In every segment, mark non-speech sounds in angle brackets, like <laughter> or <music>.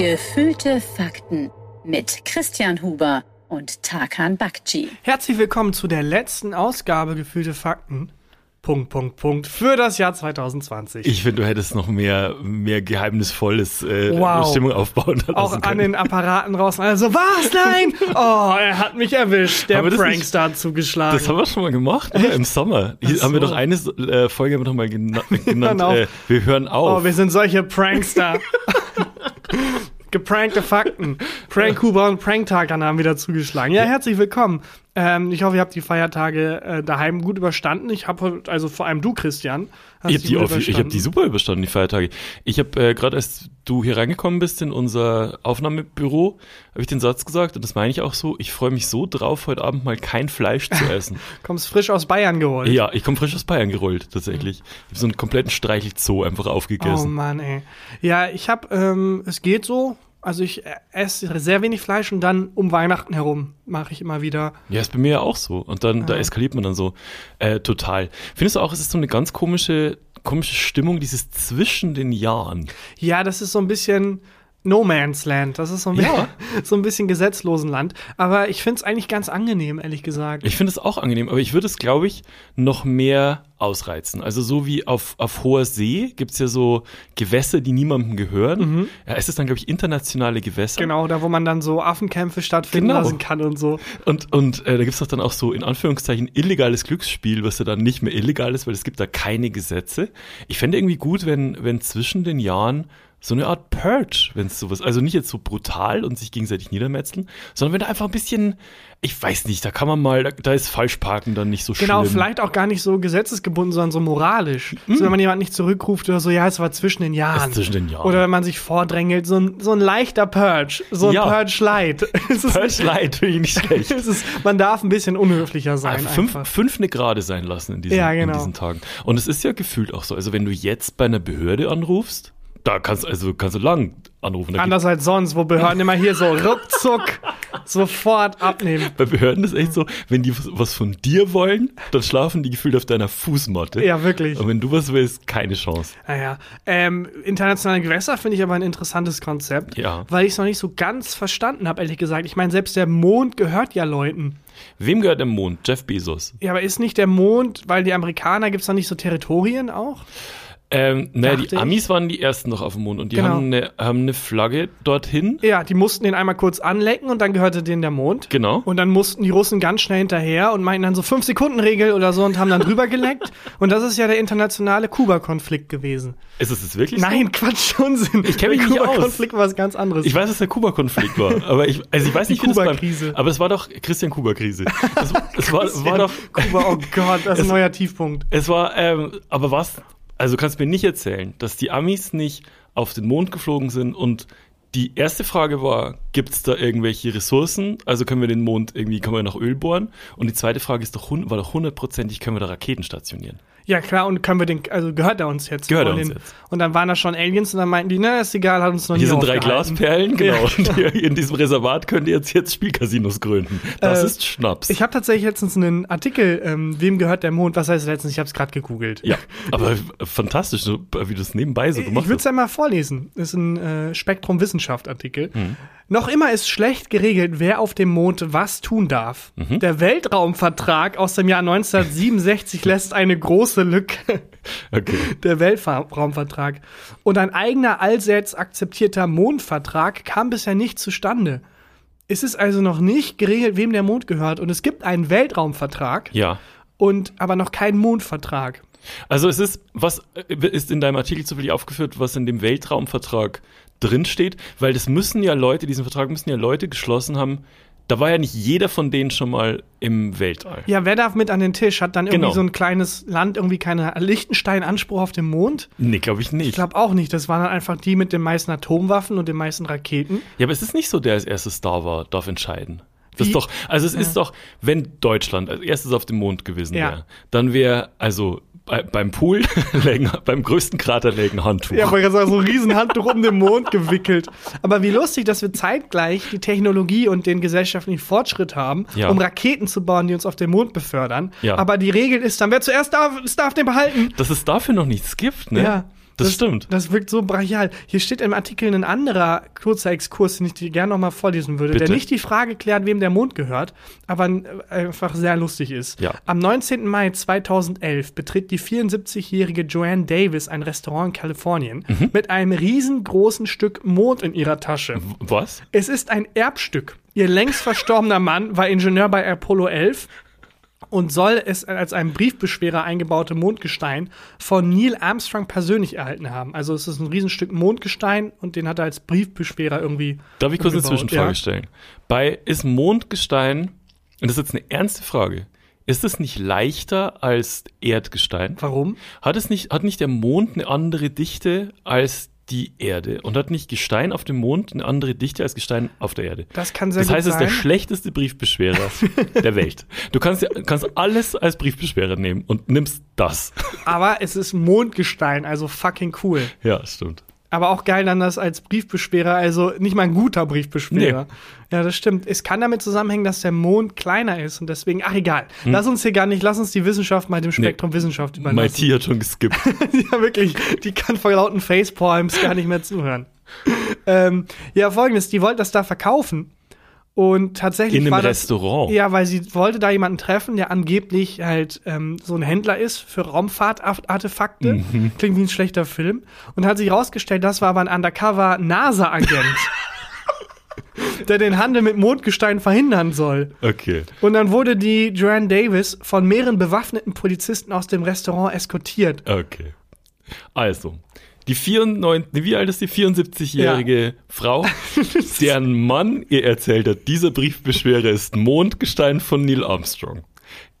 Gefühlte Fakten mit Christian Huber und Tarkan Bakci. Herzlich willkommen zu der letzten Ausgabe Gefühlte Fakten. Punkt, Punkt, Punkt für das Jahr 2020. Ich finde, du hättest noch mehr, mehr geheimnisvolles äh, Wow. Stimmung aufbauen lassen auch an den Apparaten draußen. Also, was? Nein! Oh, er hat mich erwischt. Der Prankster hat zugeschlagen. das haben wir schon mal gemacht, oder? Im Sommer. Hier Ach haben wir so. doch eine äh, Folge haben wir doch mal gena <laughs> genannt. Äh, wir hören auf. oh, wir sind solche Prankster. <laughs> Geprankte Fakten. Prank Huber und Pranktag haben wieder zugeschlagen. Ja, herzlich willkommen. Ähm, ich hoffe, ihr habt die Feiertage äh, daheim gut überstanden. Ich habe also vor allem du, Christian. hast ich habe die, gut auf, ich hab überstanden. die super überstanden, die Feiertage. Ich habe äh, gerade, als du hier reingekommen bist in unser Aufnahmebüro, habe ich den Satz gesagt, und das meine ich auch so, ich freue mich so drauf, heute Abend mal kein Fleisch zu essen. <laughs> Kommst frisch aus Bayern geholt. ja, ich komme frisch aus Bayern gerollt, tatsächlich. Ich habe so einen kompletten Streichelzoo einfach Oh aufgegessen. Mann, ey. Ja, ich habe, ähm, es geht so. Also ich äh, esse sehr wenig Fleisch und dann um Weihnachten herum mache ich immer wieder. Ja, ist bei mir ja auch so. Und dann, da eskaliert man dann so äh, total. Findest du auch, es ist so eine ganz komische, komische Stimmung, dieses zwischen den Jahren? Ja, das ist so ein bisschen No Man's Land. Das ist so ein, Ja. bisschen, <laughs> so ein bisschen Gesetzlosenland. Aber ich finde es eigentlich ganz angenehm, ehrlich gesagt. Ich finde es auch angenehm, aber ich würde es, glaube ich, noch mehr ausreizen. Also so wie auf, auf hoher See gibt's ja so Gewässer, die niemandem gehören. Ja, es ist dann, glaube ich, internationale Gewässer. Genau, da wo man dann so Affenkämpfe stattfinden Genau. lassen kann und so. Und, und äh, da gibt's doch dann auch so in Anführungszeichen illegales Glücksspiel, was ja dann nicht mehr illegal ist, weil es gibt da keine Gesetze. Ich fände irgendwie gut, wenn, wenn zwischen den Jahren so eine Art Purge, wenn es sowas, also nicht jetzt so brutal und sich gegenseitig niedermetzeln, sondern wenn da einfach ein bisschen, ich weiß nicht, da kann man mal, da, ist Falschparken dann nicht so Genau, schlimm. vielleicht auch gar nicht so gesetzesgebunden, sondern so moralisch. So, wenn man jemanden nicht zurückruft oder so, ja, es war zwischen den Jahren. Es zwischen den Jahren. Oder wenn man sich vordrängelt, so ein, so ein leichter Purge. So ein Ja. Purge Light. <laughs> Purge Light finde ich nicht <laughs> schlecht. ist, man darf ein bisschen unhöflicher sein. fünf, einfach. fünf eine Gerade sein lassen in diesen, Ja, genau. in diesen Tagen. Und es ist ja gefühlt auch so. Also wenn du jetzt bei einer Behörde anrufst, da kannst also kannst du lang anrufen. Da Anders als sonst, wo Behörden immer hier so ruckzuck sofort abnehmen. Bei Behörden ist echt so, wenn die was von dir wollen, dann schlafen die gefühlt auf deiner Fußmatte. Ja, wirklich. Und wenn du was willst, keine Chance. Naja, ähm, internationale Gewässer finde ich aber ein interessantes Konzept, Ja. weil ich es noch nicht so ganz verstanden habe, ehrlich gesagt. Ich meine, selbst der Mond gehört ja Leuten. Wem gehört der Mond? Jeff Bezos. Ja, aber ist nicht der Mond, weil die Amerikaner, gibt es da nicht so Territorien auch? Ähm, naja, die. Amis waren die ersten noch auf dem Mond und die Genau. haben, eine, haben eine Flagge dorthin. Ja, die mussten den einmal kurz anlecken und dann gehörte denen der Mond. Genau. Und dann mussten die Russen ganz schnell hinterher und meinten dann so 5-Sekunden-Regel oder so und haben dann drüber geleckt. <laughs> Und das ist ja der internationale Kuba-Konflikt gewesen. Ist es das wirklich so? Nein, Quatsch, Unsinn. Ich kenn mich der nicht aus. Kuba-Konflikt war was ganz anderes. Ich weiß, dass der Kuba-Konflikt war, <laughs> aber ich, also ich weiß Die nicht, wie das beim, Kuba-Krise. aber es war doch Christian Kuba-Krise. Es, es war, war doch, Kuba, oh Gott, das ist <laughs> ein neuer Tiefpunkt. es war, ähm, aber was, also du kannst mir nicht erzählen, dass die Amis nicht auf den Mond geflogen sind und die erste Frage war, gibt es da irgendwelche Ressourcen? Also können wir den Mond irgendwie, können wir nach Öl bohren? Und die zweite Frage ist doch, war doch hundertprozentig, können wir da Raketen stationieren? Ja, klar, und können wir den, also gehört er uns jetzt? Gehört er Und uns den, jetzt. Und dann waren da schon Aliens und dann meinten die, na, ist egal, hat uns noch Hier nie sind drei. Glasperlen, genau. Ja, Und hier in diesem Reservat könnt ihr jetzt, jetzt Spielcasinos gründen. Das Äh, ist Schnaps. Ich habe tatsächlich letztens einen Artikel, ähm, wem gehört der Mond? Was heißt letztens? Ich habe es gerade gegoogelt. ja, aber fantastisch, so, wie du es nebenbei so Ich gemacht würde es hast. ja mal vorlesen. Das ist ein äh, Spektrum Wissenschaft Artikel. Mhm. Noch immer ist schlecht geregelt, wer auf dem Mond was tun darf. Mhm. Der Weltraumvertrag aus dem Jahr 1967 <laughs> lässt eine große Lücke. <laughs> Okay. Der Weltraumvertrag. Und ein eigener allseits akzeptierter Mondvertrag kam bisher nicht zustande. Es ist also noch nicht geregelt, wem der Mond gehört. Und es gibt einen Weltraumvertrag Ja. und aber noch keinen Mondvertrag. Also es ist, was äh, ist in deinem Artikel zufällig aufgeführt, was in dem Weltraumvertrag drinsteht? Weil das müssen ja Leute, diesen Vertrag müssen ja Leute geschlossen haben. Da war ja nicht jeder von denen schon mal im Weltall. Ja, wer darf mit an den Tisch? Hat dann irgendwie Genau. so ein kleines Land irgendwie keine Liechtenstein Anspruch auf den Mond? Nee, glaube ich Ich nicht. glaube auch nicht. Das waren dann einfach die mit den meisten Atomwaffen und den meisten Raketen. Ja, aber es ist nicht so, der als erstes da war, darf entscheiden. Das ist doch, also es ist doch, wenn Deutschland als erstes auf dem Mond gewesen Ja. wäre, dann wäre, also bei, beim Pool, <laughs> beim größten Krater legen Handtuch. Ja, aber jetzt so ein Riesenhandtuch um den Mond gewickelt. Aber wie lustig, dass wir zeitgleich die Technologie und den gesellschaftlichen Fortschritt haben, Ja. um Raketen zu bauen, die uns auf den Mond befördern. Ja. Aber die Regel ist dann, wer zuerst darf, darf den behalten. Dass es dafür noch nichts gibt, ne? Ja. Das stimmt. Das wirkt so brachial. Hier steht im Artikel ein anderer kurzer Exkurs, den ich dir gerne nochmal vorlesen würde, Bitte. der nicht die Frage klärt, wem der Mond gehört, aber äh, einfach sehr lustig ist. Ja. Am 19. Mai 2011 betritt die 74-jährige Joanne Davis ein Restaurant in Kalifornien Mhm. mit einem riesengroßen Stück Mond in ihrer Tasche. Was? Es ist ein Erbstück. Ihr längst verstorbener Mann war Ingenieur bei Apollo 11 und soll es als ein Briefbeschwerer eingebaute Mondgestein von Neil Armstrong persönlich erhalten haben. Also es ist ein Riesenstück Mondgestein und den hat er als Briefbeschwerer irgendwie. Darf ich kurz eine. Zwischenfrage Ja. stellen? Bei ist Mondgestein, und das ist jetzt eine ernste Frage, ist es nicht leichter als Erdgestein? Warum? Hat es nicht, hat nicht der Mond eine andere Dichte als die Erde? Und hat nicht Gestein auf dem Mond eine andere Dichte als Gestein auf der Erde? Das kann sehr Das heißt, es ist der schlechteste Briefbeschwerer <laughs> der Welt. Du kannst, kannst alles als Briefbeschwerer nehmen und nimmst das. Aber es ist Mondgestein, also fucking cool. Ja, stimmt. Aber auch geil dann das als Briefbeschwerer, also nicht mal ein guter Briefbeschwerer. Ja, das stimmt. Es kann damit zusammenhängen, dass der Mond kleiner ist und deswegen, ach egal. Lass uns hier gar nicht, lass uns die Wissenschaft mal dem Spektrum Wissenschaft überlassen. Maiti hat schon geskippt. <laughs> ja, wirklich, die kann vor lauten Facepalms gar nicht mehr zuhören. ähm, ja, folgendes, die wollten das da verkaufen. Und tatsächlich In einem war das, Restaurant. Ja, weil sie wollte da jemanden treffen, der angeblich halt ähm, so ein Händler ist für Raumfahrtartefakte. Mhm. Klingt wie ein schlechter Film. Und hat sich herausgestellt, das war aber ein Undercover-NASA-Agent. <laughs> der den Handel mit Mondgestein verhindern soll. Okay. Und dann wurde die Joanne Davis von mehreren bewaffneten Polizisten aus dem Restaurant eskortiert. Okay. Also, die 94, wie alt ist die 74-jährige <laughs> Frau, <laughs> deren Mann ihr erzählt hat, dieser Briefbeschwerer ist Mondgestein von Neil Armstrong,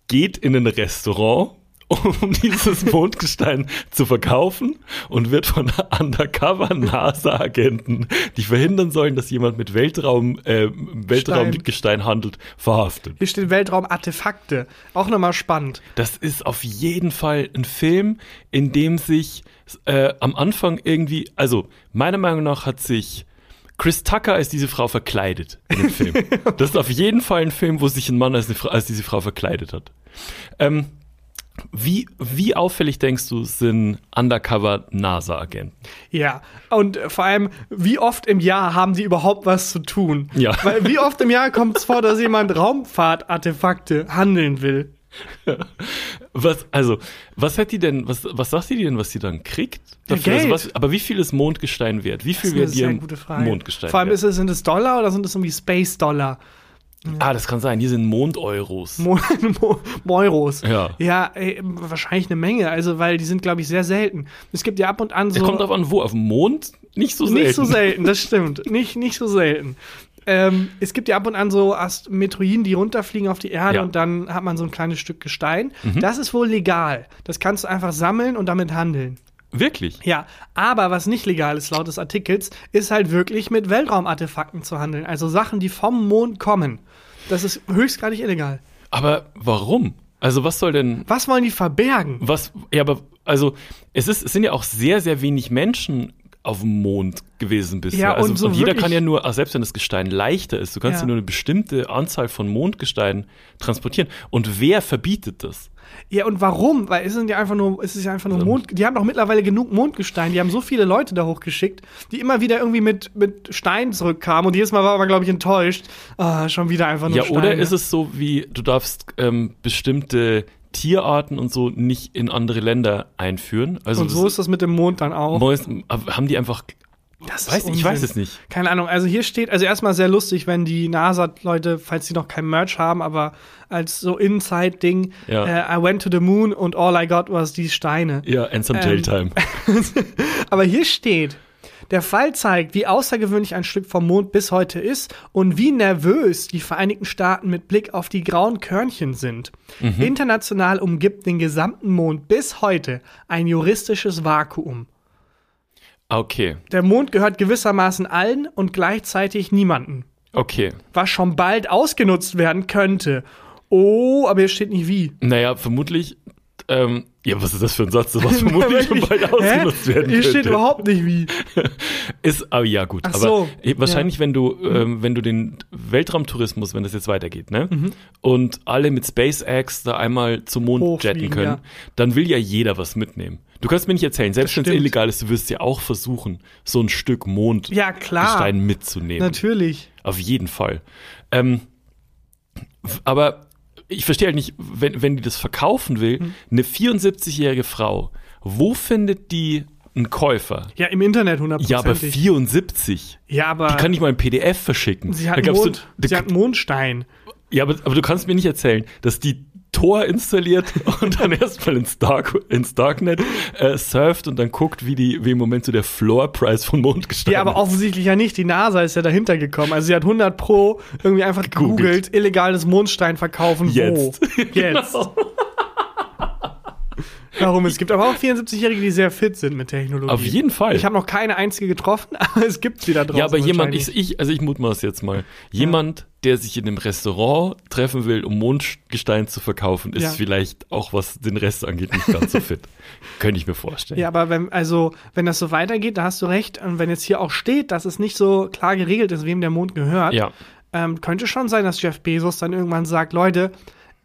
geht in ein Restaurant, um dieses <laughs> Mondgestein zu verkaufen und wird von Undercover-NASA-Agenten, die verhindern sollen, dass jemand mit Weltraum, äh, Weltraumgestein handelt, verhaftet. Hier steht Weltraumartefakte. Auch nochmal spannend. Das ist auf jeden Fall ein Film, in dem sich äh, am Anfang irgendwie, also meiner Meinung nach hat sich Chris Tucker als diese Frau verkleidet in dem Film. <laughs> Das ist auf jeden Fall ein Film, wo sich ein Mann als, Frau, als diese Frau verkleidet hat. Ähm, wie, wie auffällig denkst du, sind Undercover-NASA-Agenten? Ja, und vor allem, wie oft im Jahr haben die überhaupt was zu tun? Ja. Weil wie oft im Jahr kommt es vor, dass jemand Raumfahrtartefakte handeln will? Was, also, was hat die denn, was, was sagt die denn, was sie dann kriegt? Ja, Dafür? Also Geld. was, aber wie viel ist Mondgestein wert? Wie Das viel ist eine wird ihr gute Frage. Mondgestein Vor allem wert? ist es, sind es Dollar oder sind es irgendwie Space-Dollar? Ah, das kann sein. Die sind Mondeuros. Mo <laughs> Mo Euros. Ja. Ja, ey, wahrscheinlich eine Menge, also weil die sind, glaube ich, sehr selten. Es gibt ja ab und an so. Es kommt drauf an, wo. Auf dem Mond? Nicht so selten. Nicht so selten, das <laughs> stimmt. Nicht, nicht so selten. Ähm, es gibt ja ab und an so Ast Meteoriden, die runterfliegen auf die Erde Ja. Mhm. und dann hat man so ein kleines Stück Gestein. Das ist wohl legal. Das kannst du einfach sammeln und damit handeln. Wirklich? Ja, aber was nicht legal ist laut des Artikels, ist halt wirklich mit Weltraumartefakten zu handeln. Also Sachen, die vom Mond kommen. Das ist höchstgradig illegal. Aber warum? Also was soll denn, Was wollen die verbergen? was, ja, aber, also, es ist, es sind ja auch sehr, sehr wenig Menschen auf dem Mond gewesen bisher. Ja, also, und so jeder wirklich- kann ja nur, also selbst wenn das Gestein leichter ist, du kannst ja, Ja. nur eine bestimmte Anzahl von Mondgesteinen transportieren. Und wer verbietet das? Ja, und warum? Weil es sind ja einfach nur, es ist ja einfach nur Mond. Die haben doch mittlerweile genug Mondgestein. Die haben so viele Leute da hochgeschickt, die immer wieder irgendwie mit, mit Stein zurückkamen. Und jedes Mal war aber, glaube ich, enttäuscht. Ah, schon wieder einfach nur Ja, Steine. oder ist es so wie, du darfst ähm, bestimmte Tierarten und so nicht in andere Länder einführen? Also Und so ist das mit dem Mond dann auch. Haben die einfach, Das weiß, ich weiß es nicht. Keine Ahnung. Also hier steht, also erstmal sehr lustig, wenn die NASA-Leute, falls sie noch kein Merch haben, aber als so Inside-Ding, Ja. äh, I went to the moon and all I got was die Steine. Ja, and some Ähm, Jail-Time. <laughs> Aber hier steht, der Fall zeigt, wie außergewöhnlich ein Stück vom Mond bis heute ist und wie nervös die Vereinigten Staaten mit Blick auf die grauen Körnchen sind. International umgibt den gesamten Mond bis heute ein juristisches Vakuum. Okay, Der Mond gehört gewissermaßen allen und gleichzeitig niemanden. okay. Was schon bald ausgenutzt werden könnte. Oh, aber hier steht nicht wie. Naja, vermutlich, ähm, ja, was ist das für ein Satz, was <laughs> vermutlich schon bald Hä? ausgenutzt werden Hier könnte. steht überhaupt nicht wie. <laughs> Ist, aber ja gut, Ach aber so, eh, wahrscheinlich, wenn du, Mhm. ähm, wenn du den Weltraumtourismus, wenn das jetzt weitergeht, ne, und alle mit SpaceX da einmal zum Mond Hochfliegen, jetten können, ja. dann will ja jeder was mitnehmen. Du kannst mir nicht erzählen, selbst wenn es illegal ist, du wirst ja auch versuchen, so ein Stück Mondgestein Ja, klar. mitzunehmen. Natürlich. Auf jeden Fall. Ähm, aber ich verstehe halt nicht, wenn, wenn die das verkaufen will, Hm. eine 74-jährige Frau, wo findet die einen Käufer? Ja, im Internet 100%. Ja, aber 74. Ja, aber Die kann nicht mal ein PDF verschicken. sie hat, Mond, da- sie hat Mondstein. ja, aber, aber du kannst mir nicht erzählen, dass die Tor installiert <laughs> und dann erstmal ins, Dark, ins Darknet äh, surft und dann guckt, wie, die, wie im Moment so der Floorpreis von Mondgestein Ja, aber offensichtlich ja nicht. Die NASA ist ja dahinter gekommen. Also sie hat 100 Pro irgendwie einfach Gegoogelt. illegales Mondstein verkaufen. Jetzt. Wo? Jetzt. <laughs> Warum? Es gibt aber auch 74-Jährige, die sehr fit sind mit Technologie. Auf jeden Fall. Ich habe noch keine einzige getroffen, <laughs> aber es gibt sie da draußen. Ja, aber jemand, ich, ich, also ich mutmaß jetzt mal, jemand, der sich in einem Restaurant treffen will, um Mondgestein zu verkaufen, ist Ja. vielleicht auch, was den Rest angeht, nicht ganz so <laughs> fit. Könnte ich mir vorstellen. Ja, aber wenn, also, wenn das so weitergeht, da hast du recht. Und wenn jetzt hier auch steht, dass es nicht so klar geregelt ist, wem der Mond gehört, Ja. ähm, könnte schon sein, dass Jeff Bezos dann irgendwann sagt, Leute,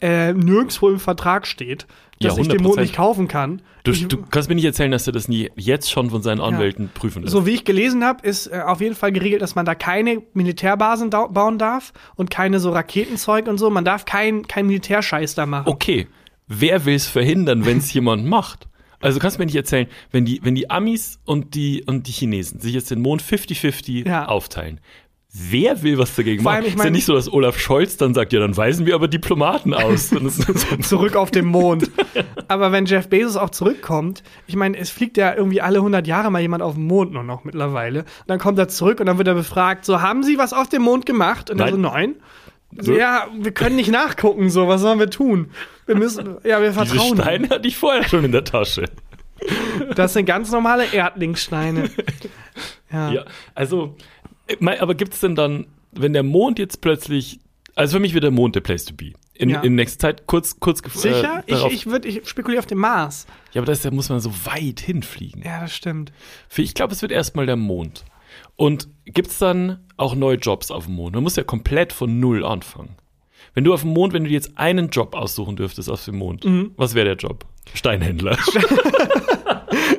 äh, nirgendwo im Vertrag steht, Ja, dass ich den Mond 100%. nicht kaufen kann. Du, ich, du kannst mir nicht erzählen, dass er das nie jetzt schon von seinen Anwälten prüfen lässt. so wie ich gelesen habe, ist äh, auf jeden Fall geregelt, dass man da keine Militärbasen dau- bauen darf und keine so Raketenzeug und so. Man darf kein, kein Militärscheiß da machen. Okay, wer will es verhindern, wenn es <laughs> jemand macht? Also du kannst mir nicht erzählen, wenn die, wenn die Amis und die, und die Chinesen sich jetzt den Mond 50-50 Ja. aufteilen, wer will was dagegen Vor machen? ich ist ja mein- nicht so, dass Olaf Scholz dann sagt, ja, dann weisen wir aber Diplomaten aus. <laughs> Zurück auf den Mond. <laughs> Aber wenn Jeff Bezos auch zurückkommt, ich meine, es fliegt ja irgendwie alle 100 Jahre mal jemand auf den Mond nur noch mittlerweile. Und dann kommt er zurück und dann wird er befragt, so, haben Sie was auf dem Mond gemacht? Und er so, nein. So, ja, wir können nicht nachgucken, so, was sollen wir tun? Wir müssen, ja, wir Diese vertrauen. ihm. Steine hatte ich vorher schon in der Tasche. Das sind ganz normale Erdlingssteine. <laughs> Ja. Ja, also, aber gibt es denn dann, wenn der Mond jetzt plötzlich, also für mich wird der Mond der Place to be. In, Ja. in nächster Zeit, kurz, kurz gef- Sicher? Äh, ich ich, würd, ich spekuliere auf dem Mars. ja, aber da muss man so weit hinfliegen. Ja, das stimmt. Für- Ich glaube, es wird erstmal der Mond. Und gibt es dann auch neue Jobs auf dem Mond? Man muss ja komplett von Null anfangen. Wenn du auf dem Mond, wenn du dir jetzt einen Job aussuchen dürftest auf dem Mond, Mhm. was wäre der Job? Steinhändler. <laughs> <laughs>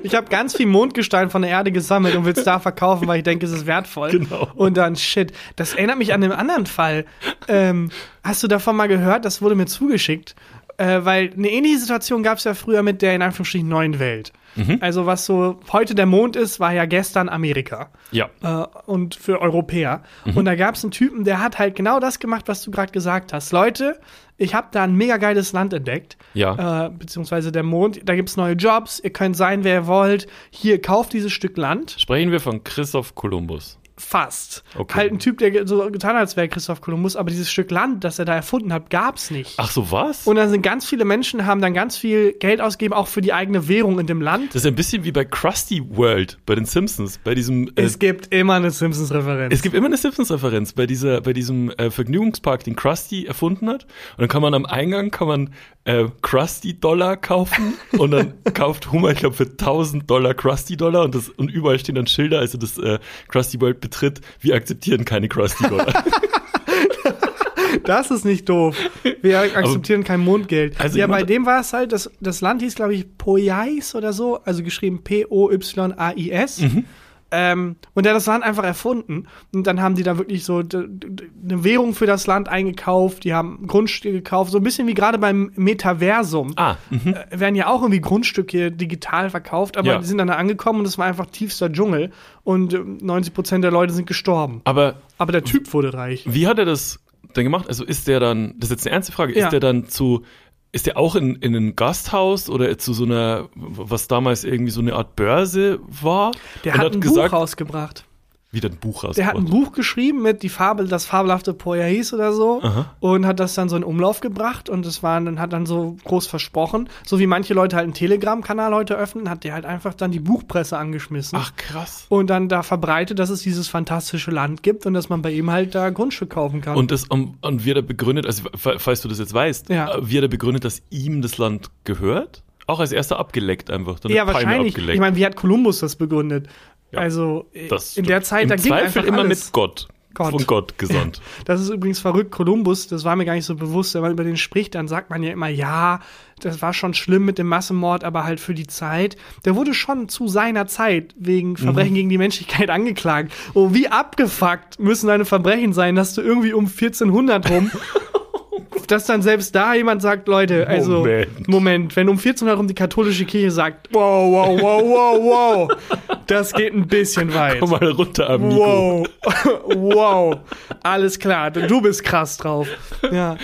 Ich habe ganz viel Mondgestein von der Erde gesammelt und will es da verkaufen, weil ich denke, es ist wertvoll. Genau. Und dann, shit. Das erinnert mich an einen anderen Fall. Ähm, hast du davon mal gehört? Das wurde mir zugeschickt. Äh, weil eine ähnliche Situation gab es ja früher mit der in Anführungsstrichen neuen Welt. Mhm. Also was so heute der Mond ist, war ja gestern Amerika ja. äh, und für Europäer. Mhm. Und da gab es einen Typen, der hat halt genau das gemacht, was du gerade gesagt hast. Leute, ich habe da ein mega geiles Land entdeckt. Ja. Äh, beziehungsweise der Mond. Da gibt's neue Jobs. Ihr könnt sein, wer ihr wollt. Hier, kauft dieses Stück Land. Sprechen wir von Christoph Kolumbus. Fast. Okay. Halt ein Typ, der so getan hat, als wäre Christoph Kolumbus, aber dieses Stück Land, das er da erfunden hat, gab's nicht. Ach so, was? Und dann sind ganz viele Menschen, haben dann ganz viel Geld ausgegeben, auch für die eigene Währung in dem Land. das ist ein bisschen wie bei Krusty World, bei den Simpsons, bei diesem. Äh, es gibt immer eine Simpsons-Referenz. Es gibt immer eine Simpsons-Referenz bei dieser, bei diesem äh, Vergnügungspark, den Krusty erfunden hat. Und dann kann man am Eingang kann man äh, Krusty-Dollar kaufen <laughs> und dann kauft Homer, ich glaube, für 1000 Dollar Krusty-Dollar und, das- und überall stehen dann Schilder, also das äh, Krusty World betritt, wir akzeptieren keine Krusty-Dollar. <laughs> Das ist nicht doof. Wir akzeptieren kein Mondgeld. Also ja, bei dem war es halt, das, das Land hieß, glaube ich, Poyais oder so, also geschrieben P-O-Y-A-I-S. Mhm. Ähm, und der hat das Land einfach erfunden. Und dann haben die da wirklich so eine Währung für das Land eingekauft, die haben Grundstücke gekauft, so ein bisschen wie gerade beim Metaversum. ah, mhm. Äh, werden ja auch irgendwie Grundstücke digital verkauft, aber Ja. die sind dann da angekommen und es war einfach tiefster Dschungel und äh, 90 Prozent der Leute sind gestorben. aber Aber der Typ wurde reich. wie hat er das dann gemacht? Also ist der dann, das ist jetzt eine ernste Frage, Ja. ist der dann zu, ist der auch in, in ein Gasthaus oder zu so einer, was damals irgendwie so eine Art Börse war? Der und hat ein Buch rausgebracht. Wieder ein Buch rausgebracht. Der hat ein Buch geschrieben mit die Fabel, das fabelhafte Poyais oder so Aha. und hat das dann so in Umlauf gebracht und das war dann hat dann so groß versprochen, so wie manche Leute halt einen Telegram-Kanal heute öffnen, hat der halt einfach dann die Buchpresse angeschmissen Ach krass. und dann da verbreitet, dass es dieses fantastische Land gibt und dass man bei ihm halt da Grundstück kaufen kann. Und das und, und wie hat er begründet, also fa- falls du das jetzt weißt, Ja. äh, wie hat er begründet, dass ihm das Land gehört? Auch als erster abgeleckt einfach. Dann ja, Palme wahrscheinlich. Abgeleckt. Ich meine, wie hat Kolumbus das begründet? Ja, also Das in der Zeit, Im da ging Zweifel einfach immer alles. mit Gott. Gott. von Gott gesandt. <laughs> Das ist übrigens verrückt. Kolumbus, das war mir gar nicht so bewusst, wenn man über den spricht, dann sagt man ja immer, ja, das war schon schlimm mit dem Massenmord, aber halt für die Zeit. Der wurde schon zu seiner Zeit wegen Verbrechen gegen die Menschlichkeit <laughs> angeklagt. Oh, wie abgefuckt müssen deine Verbrechen sein, dass du irgendwie um 1400 rum <laughs> dass dann selbst da jemand sagt, Leute, also Moment. Moment, wenn um 1400 rum die katholische Kirche sagt, wow, wow, wow, wow, wow, das geht ein bisschen weit. Komm mal runter, Amigo. Wow, <laughs> wow, alles klar, du bist krass drauf. Ja.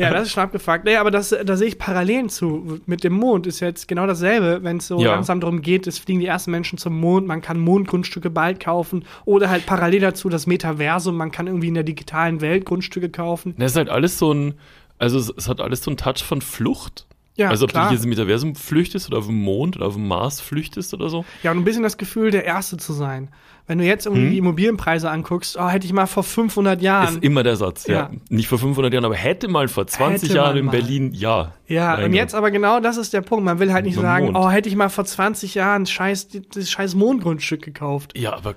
Ja, das ist schon abgefuckt. Nee, aber das, da sehe ich Parallelen zu. Mit dem Mond ist jetzt genau dasselbe, wenn es so Ja. langsam darum geht, es fliegen die ersten Menschen zum Mond, man kann Mondgrundstücke bald kaufen oder halt parallel dazu das Metaversum, man kann irgendwie in der digitalen Welt Grundstücke kaufen. Das ist halt alles so ein, also es, es hat alles so einen Touch von Flucht. Ja, also ob klar. du hier im Universum flüchtest oder auf dem Mond oder auf dem Mars flüchtest oder so. Ja, und ein bisschen das Gefühl, der Erste zu sein. Wenn du jetzt irgendwie die Immobilienpreise anguckst, oh, hätte ich mal vor 500 Jahren. Ist immer der Satz, ja. Ja. Nicht vor 500 Jahren, aber hätte mal vor 20 Hätte Jahren in mal. Berlin, ja. Ja, und jetzt aber genau das ist der Punkt. Man will halt nicht sagen, Mond. oh, hätte ich mal vor 20 Jahren scheiß, das scheiß Mondgrundstück gekauft. Ja, aber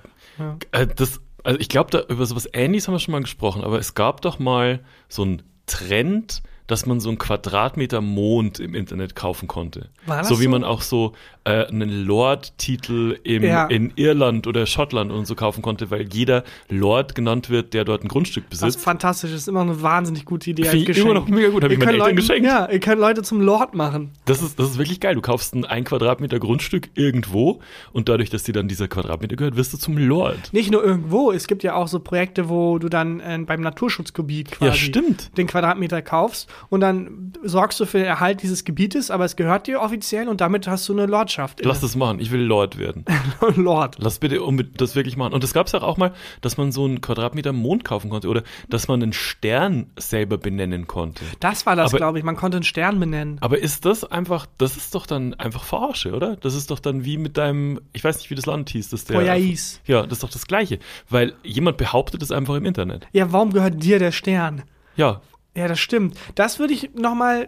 Äh, das, also ich glaube, da über sowas ähnliches haben wir schon mal gesprochen, aber es gab doch mal so einen Trend, dass man so einen Quadratmeter Mond im Internet kaufen konnte. War das so wie so? man auch so äh, einen Lord-Titel Ja. in Irland oder Schottland und so kaufen konnte, weil jeder Lord genannt wird, der dort ein Grundstück Das ist besitzt. fantastisch, das ist immer eine wahnsinnig gute Idee Finde ich immer noch mega gut, hab Ihr ich meinen Eltern Leuten, geschenkt. Ja, ihr könnt Leute zum Lord machen. Das ist, das ist wirklich geil. Du kaufst ein, ein Quadratmeter Grundstück irgendwo und dadurch, dass dir dann dieser Quadratmeter gehört, wirst du zum Lord. Nicht nur irgendwo, es gibt ja auch so Projekte, wo du dann äh, beim Naturschutzgebiet quasi Ja, den Quadratmeter kaufst und dann sorgst du für den Erhalt dieses Gebietes, aber es gehört dir offiziell und damit hast du eine Lordschaft. Lass das machen. Ich will Lord werden. <laughs> Lord. Lass bitte das wirklich machen. Und es gab es auch mal, dass man so einen Quadratmeter Mond kaufen konnte oder dass man einen Stern selber benennen konnte. Das war das, glaube ich. Man konnte einen Stern benennen. Aber ist das einfach, das ist doch dann einfach Verarsche, oder? Das ist doch dann wie mit deinem, ich weiß nicht, wie das Land hieß, das der. Poyais. Ja, das ist doch das Gleiche. Weil jemand behauptet es einfach im Internet. Ja, warum gehört dir der Stern? Ja. Ja, das stimmt. Das würde ich noch mal,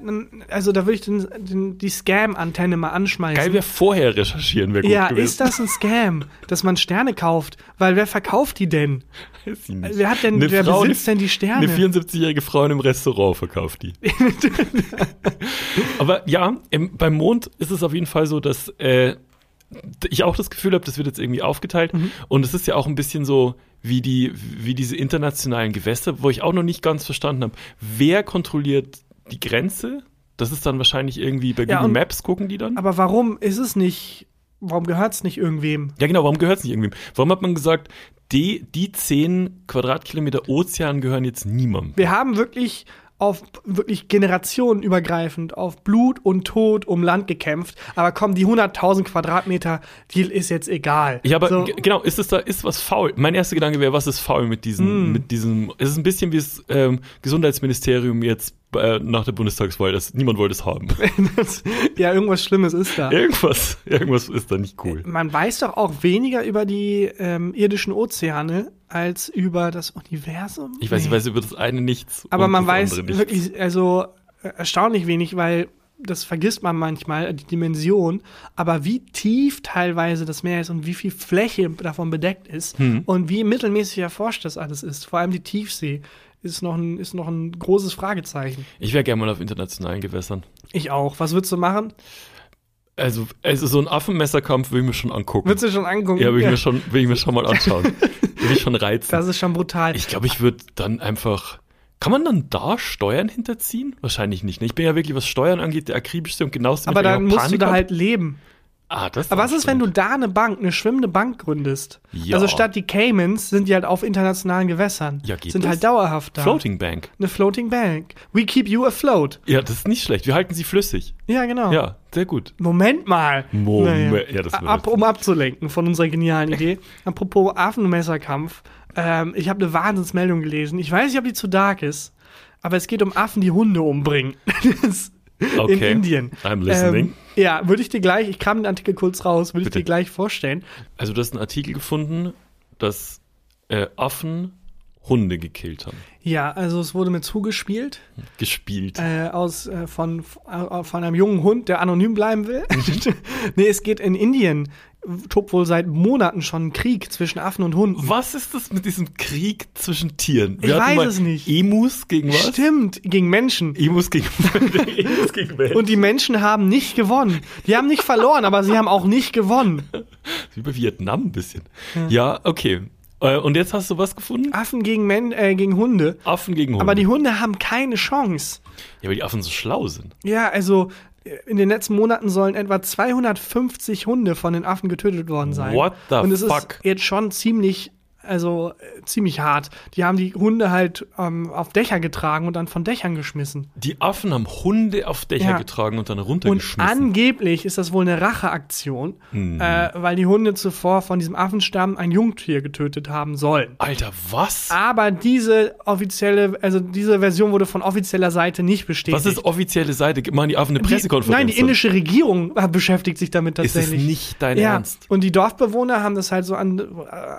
also da würde ich den, den, die Scam-Antenne mal anschmeißen. Geil wäre vorher recherchieren, wäre gut ja, gewesen. ist das ein Scam, <laughs> dass man Sterne kauft? Weil wer verkauft die denn? Wer hat denn, Eine wer Frau, besitzt denn die Sterne? Eine 74-jährige Frau in einem Restaurant verkauft die. <laughs> Aber ja, im, beim Mond ist es auf jeden Fall so, dass äh, ich auch das Gefühl habe, das wird jetzt irgendwie aufgeteilt. Mhm. Und es ist ja auch ein bisschen so wie, die, wie diese internationalen Gewässer, wo ich auch noch nicht ganz verstanden habe, wer kontrolliert die Grenze? Das ist dann wahrscheinlich irgendwie bei Ja, Google und- Maps gucken die dann. Aber warum ist es nicht, warum gehört es nicht irgendwem? Ja, genau, warum gehört es nicht irgendwem? Warum hat man gesagt, die, die 10 Quadratkilometer Ozean gehören jetzt niemandem? Wir haben wirklich auf wirklich generationenübergreifend auf Blut und Tod um Land gekämpft, aber komm, die 100.000 Quadratmeter, die ist jetzt egal. Ja, aber so, genau, ist es da, ist was faul? Mein erster Gedanke wäre, was ist faul mit Hm. diesem, mit diesem, es ist ein bisschen wie das ähm, Gesundheitsministerium jetzt äh, nach der Bundestagswahl, das, niemand wollte es haben. <laughs> ja, irgendwas Schlimmes ist da. irgendwas, irgendwas ist da nicht cool. Man weiß doch auch weniger über die ähm, irdischen Ozeane als über das Universum. Ich weiß, ich Nee. weiß über das eine nichts. Aber man weiß wirklich, also äh, erstaunlich wenig, weil das vergisst man manchmal, die Dimension, aber wie tief teilweise das Meer ist und wie viel Fläche davon bedeckt ist Hm. und wie mittelmäßig erforscht das alles ist, vor allem die Tiefsee, ist noch ein, ist noch ein großes Fragezeichen. Ich wäre gerne mal auf internationalen Gewässern. Ich auch. Was würdest du machen? Also, also so ein Affenmesserkampf will ich mir schon angucken. Würdest du schon angucken? ja, will ich, mir schon, will ich mir schon mal anschauen. <laughs> will ich schon reizen. das ist schon brutal. Ich glaube, ich würde dann einfach. Kann man dann da Steuern hinterziehen? Wahrscheinlich nicht. Ne? Ich bin ja wirklich, was Steuern angeht, der akribischste und genaueste. aber dann musst du Panik da hab. halt leben. Ah, das Aber was ist, wenn du da eine Bank, eine schwimmende Bank gründest? Ja. Also statt die Caymans sind die halt auf internationalen Gewässern. Ja, geht sind das? halt dauerhaft da. Floating Bank. Eine Floating Bank. We keep you afloat. Ja, das ist nicht schlecht. Wir halten sie flüssig. Ja, genau. Ja, sehr gut. Moment mal. Moment. Ja, das Ab, um abzulenken von unserer genialen Idee. <laughs> Apropos Affenmesserkampf. Ähm, ich habe eine Wahnsinnsmeldung gelesen. Ich weiß nicht, ob die zu dark ist, aber es geht um Affen, die Hunde umbringen. <laughs> Das- In Okay. Indien. I'm listening. Ähm, ja, würde ich dir gleich, ich kram den Artikel kurz raus, würde ich dir gleich vorstellen. Also du hast einen Artikel gefunden, dass äh, Affen Hunde gekillt haben. Ja, also es wurde mir zugespielt Gespielt. äh, aus äh, von äh, von einem jungen Hund, der anonym bleiben will. <laughs> nee, es geht in Indien tobt wohl seit Monaten schon ein Krieg zwischen Affen und Hunden. Was ist das mit diesem Krieg zwischen Tieren? Ich hatten weiß es nicht. Emus gegen was? Stimmt, gegen Menschen. Emus gegen, <laughs> Emus gegen Menschen. Und die Menschen haben nicht gewonnen. Die haben nicht verloren, aber sie haben auch nicht gewonnen. Wie bei Vietnam ein bisschen. Ja, okay. Äh, Und jetzt hast du was gefunden? Affen gegen, Men äh, gegen Hunde. Affen gegen Hunde. Aber die Hunde haben keine Chance. ja, weil die Affen so schlau sind. Ja, also äh, in den letzten Monaten sollen etwa 250 Hunde von den Affen getötet worden sein. What the Und es fuck? ist jetzt schon ziemlich, also äh, ziemlich hart. Die haben die Hunde halt ähm, auf Dächer getragen und dann von Dächern geschmissen. Die Affen haben Hunde auf Dächer Ja. getragen und dann Und runtergeschmissen. angeblich ist das wohl eine Racheaktion, Mhm. äh, weil die Hunde zuvor von diesem Affenstamm ein Jungtier getötet haben sollen. Alter, was? Aber diese offizielle, also diese Version wurde von offizieller Seite nicht bestätigt. Was ist offizielle Seite? Machen die Affen eine die, Pressekonferenz? Nein, die indische Regierung beschäftigt sich damit Ist es tatsächlich. nicht dein ja. Ernst? Und die Dorfbewohner haben das halt so an, äh,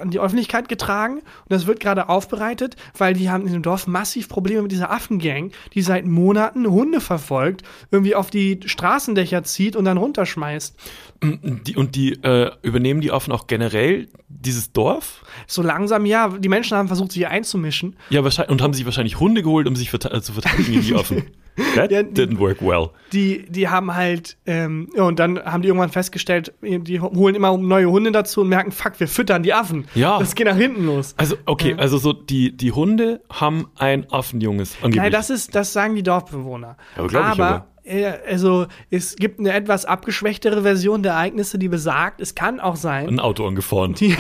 an die Öffentlichkeit getragen und das wird gerade aufbereitet, weil die haben in dem Dorf massiv Probleme mit dieser Affengang, die seit Monaten Hunde verfolgt, irgendwie auf die Straßendächer zieht und dann runterschmeißt. Die, und die äh, übernehmen die Affen auch generell dieses Dorf? So langsam, ja, die Menschen haben versucht, sich einzumischen. Ja, wahrscheinlich, und haben sich wahrscheinlich Hunde geholt, um sich äh, zu verteidigen gegen die Affen. <laughs> That Ja, die- didn't work well. Die, die haben halt, ähm, ja, und dann haben die irgendwann festgestellt, die holen immer neue Hunde dazu und merken, fuck, wir füttern die Affen. Ja. Das geht nach hinten los. Also, okay, also so die, die Hunde haben ein Affenjunges angeblich. Nein, das ist, das sagen die Dorfbewohner. Ja, aber glaub ich aber. äh, also es gibt eine etwas abgeschwächtere Version der Ereignisse, die besagt, es kann auch sein, ein Auto angefahren. die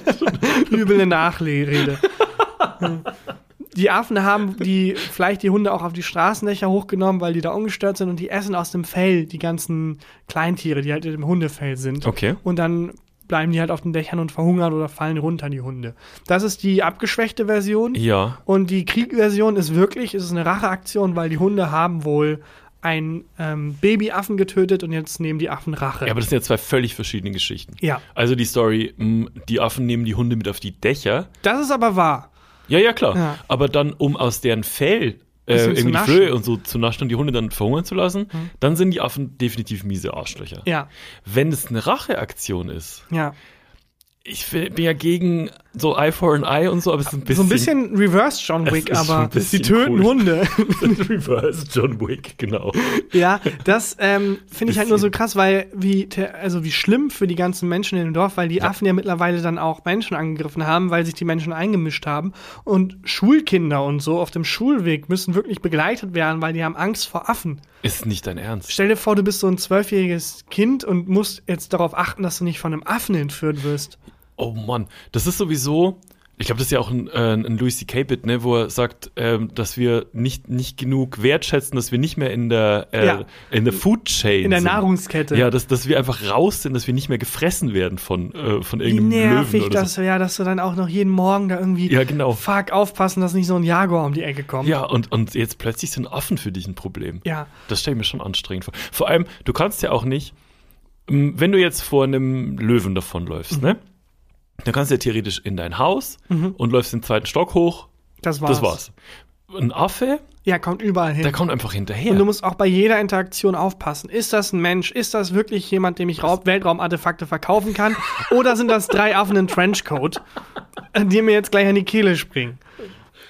<laughs> üble Nachrede. Die Affen haben die vielleicht die Hunde auch auf die Straßendächer hochgenommen, weil die da ungestört sind und die essen aus dem Fell die ganzen Kleintiere, die halt im Hundefell sind. Okay. Und dann bleiben die halt auf den Dächern und verhungern oder fallen runter, die Hunde. Das ist die abgeschwächte Version. Ja. Und die Kriegversion ist wirklich, es ist eine Racheaktion, weil die Hunde haben wohl ein ähm, Babyaffen getötet und jetzt nehmen die Affen Rache. Ja, aber das sind ja zwei völlig verschiedene Geschichten. Ja. Also die Story, mh, die Affen nehmen die Hunde mit auf die Dächer. das ist aber wahr. Ja, ja, klar. Ja. Aber dann, um aus deren Fell äh, irgendwie die. Flöhe und so zu naschen und die Hunde dann verhungern zu lassen, dann sind die Affen definitiv miese Arschlöcher. Ja, Wenn es eine Racheaktion ist, ja. Ich bin ja gegen so Eye for an Eye und so, aber es ist ein bisschen. So ein bisschen Reverse John Es Wick, aber ein bisschen sie töten cool. Hunde. <laughs> <laughs> Reverse John Wick, genau. ja, das ähm, finde ich halt nur so krass, weil wie also wie schlimm für die ganzen Menschen in dem Dorf, weil die Ja. Affen ja mittlerweile dann auch Menschen angegriffen haben, weil sich die Menschen eingemischt haben und Schulkinder und so auf dem Schulweg müssen wirklich begleitet werden, weil die haben Angst vor Affen. Ist nicht dein Ernst. Stell dir vor, du bist so ein zwölfjähriges Kind und musst jetzt darauf achten, dass du nicht von einem Affen entführt wirst. Oh Mann, das ist sowieso. Ich glaube, das ist ja auch ein, äh, ein Louis C.K. Bit, ne, wo er sagt, ähm, dass wir nicht, nicht genug wertschätzen, dass wir nicht mehr in der, äh, Ja. in der Food Chain In der sind. Nahrungskette. Ja, dass, dass wir einfach raus sind, dass wir nicht mehr gefressen werden von, äh, von Wie irgendeinem nervig Löwen oder das so. wäre, dass du dann auch noch jeden Morgen da irgendwie Ja, genau. fuck aufpassen, dass nicht so ein Jaguar um die Ecke kommt. Ja, und, und jetzt plötzlich sind Affen für dich ein Problem. Ja. Das stelle ich mir schon anstrengend vor. Vor allem, du kannst ja auch nicht, wenn du jetzt vor einem Löwen davonläufst, Mhm. ne? Dann kannst du ja theoretisch in dein Haus und läufst den zweiten Stock hoch. Das war's. Das war's. Ein Affe, Ja, kommt überall hin. der kommt einfach hinterher. Und du musst auch bei jeder Interaktion aufpassen. Ist das ein Mensch? Ist das wirklich jemand, dem ich Weltraumartefakte verkaufen kann? Oder sind das drei Affen in Trenchcoat, die mir jetzt gleich an die Kehle springen?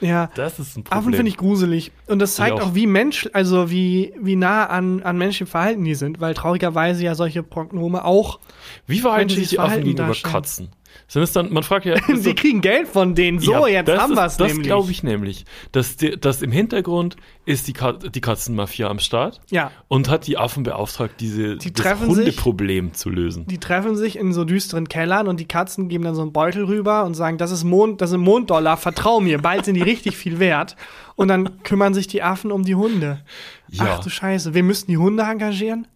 Ja. das ist ein Problem. Affen finde ich gruselig. Und das zeigt auch. auch, wie Mensch, also wie, wie nah an, an menschlichem Verhalten die sind, weil traurigerweise ja solche Prognome auch, Wie verhalten sich die Affen gegenüber. Katzen? Dann, man fragt ja, <laughs> sie so- kriegen Geld von denen. So, Ja, jetzt das haben wir es Das nämlich. glaube ich nämlich. Dass, die, dass im Hintergrund ist die, Ka die Katzenmafia am Start Ja. und hat die Affen beauftragt, diese, Die das treffen sich- Hundeproblem zu lösen. Die treffen sich in so düsteren Kellern und die Katzen geben dann so einen Beutel rüber und sagen, das ist Mond, das sind Monddollar, vertrau mir, bald sind die richtig viel wert. Und dann kümmern sich die Affen um die Hunde. Ja. Ach du Scheiße, wir müssten die Hunde engagieren?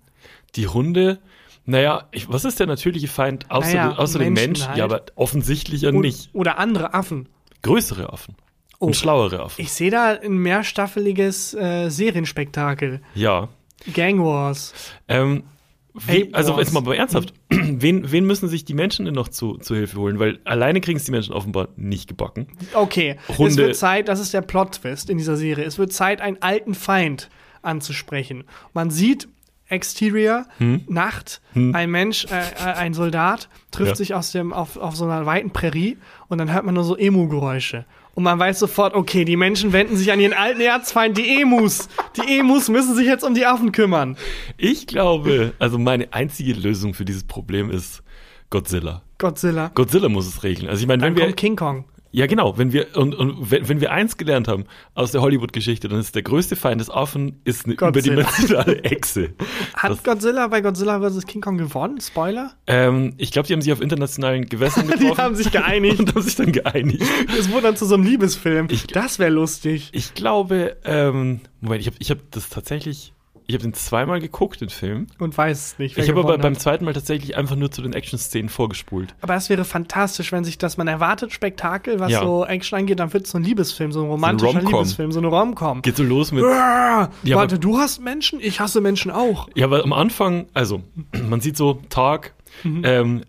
Die Hunde, naja, ich, was ist der natürliche Feind außer, Naja, de- außer dem Menschen Mensch? halt. Ja, aber offensichtlich ja nicht. Oder andere Affen. Größere Affen. Oh. Und schlauere Affen. Ich sehe da ein mehrstaffeliges äh, Serienspektakel. ja. Gang Wars. Ähm, Wie, also jetzt mal aber ernsthaft, <clears throat> wen, wen müssen sich die Menschen denn noch zu, zu Hilfe holen? Weil alleine kriegen es die Menschen offenbar nicht gebacken. Okay, es Hunde- wird Zeit, das ist der Plot-Twist in dieser Serie. Es wird Zeit, einen alten Feind anzusprechen. Man sieht Exterior, Hm? Nacht, ein Mensch, äh, äh, ein Soldat trifft Ja. sich aus dem, auf, auf so einer weiten Prärie und dann hört man nur so Emu-Geräusche. Und man weiß sofort, okay, die Menschen wenden sich an ihren alten Erzfeind, die Emus. Die Emus müssen sich jetzt um die Affen kümmern. Ich glaube, also meine einzige Lösung für dieses Problem ist Godzilla. Godzilla. Godzilla muss es regeln. Also ich meine, Dann wenn wir kommt King Kong. Ja genau, wenn wir und, und wenn, wenn wir eins gelernt haben aus der Hollywood-Geschichte, dann ist der größte Feind des Affen ist eine Godzilla. überdimensionale <laughs> Echse. Hat Das- Godzilla bei Godzilla vs. King Kong gewonnen? Spoiler? Ähm, ich glaube, die haben sich auf internationalen Gewässern <laughs> getroffen. Die haben sich geeinigt. <laughs> und haben sich dann geeinigt. Es wurde dann zu so einem Liebesfilm. Ich- das wäre lustig. Ich glaube, ähm, Moment, ich habe ich hab das tatsächlich, ich habe den zweimal geguckt, den Film. Und weiß nicht. wer Ich habe aber beim hat. zweiten Mal tatsächlich einfach nur zu den Action-Szenen vorgespult. Aber es wäre fantastisch, wenn sich das, man erwartet Spektakel, was Ja. so Action angeht, dann wird es so ein Liebesfilm, so ein romantischer Rom-Com. Liebesfilm, so eine Rom-Com. Geht so los mit. Ja, Warte, du hast Menschen? Ich hasse Menschen auch. Ja, aber am Anfang, also, <clears throat> man sieht so Tag, ähm,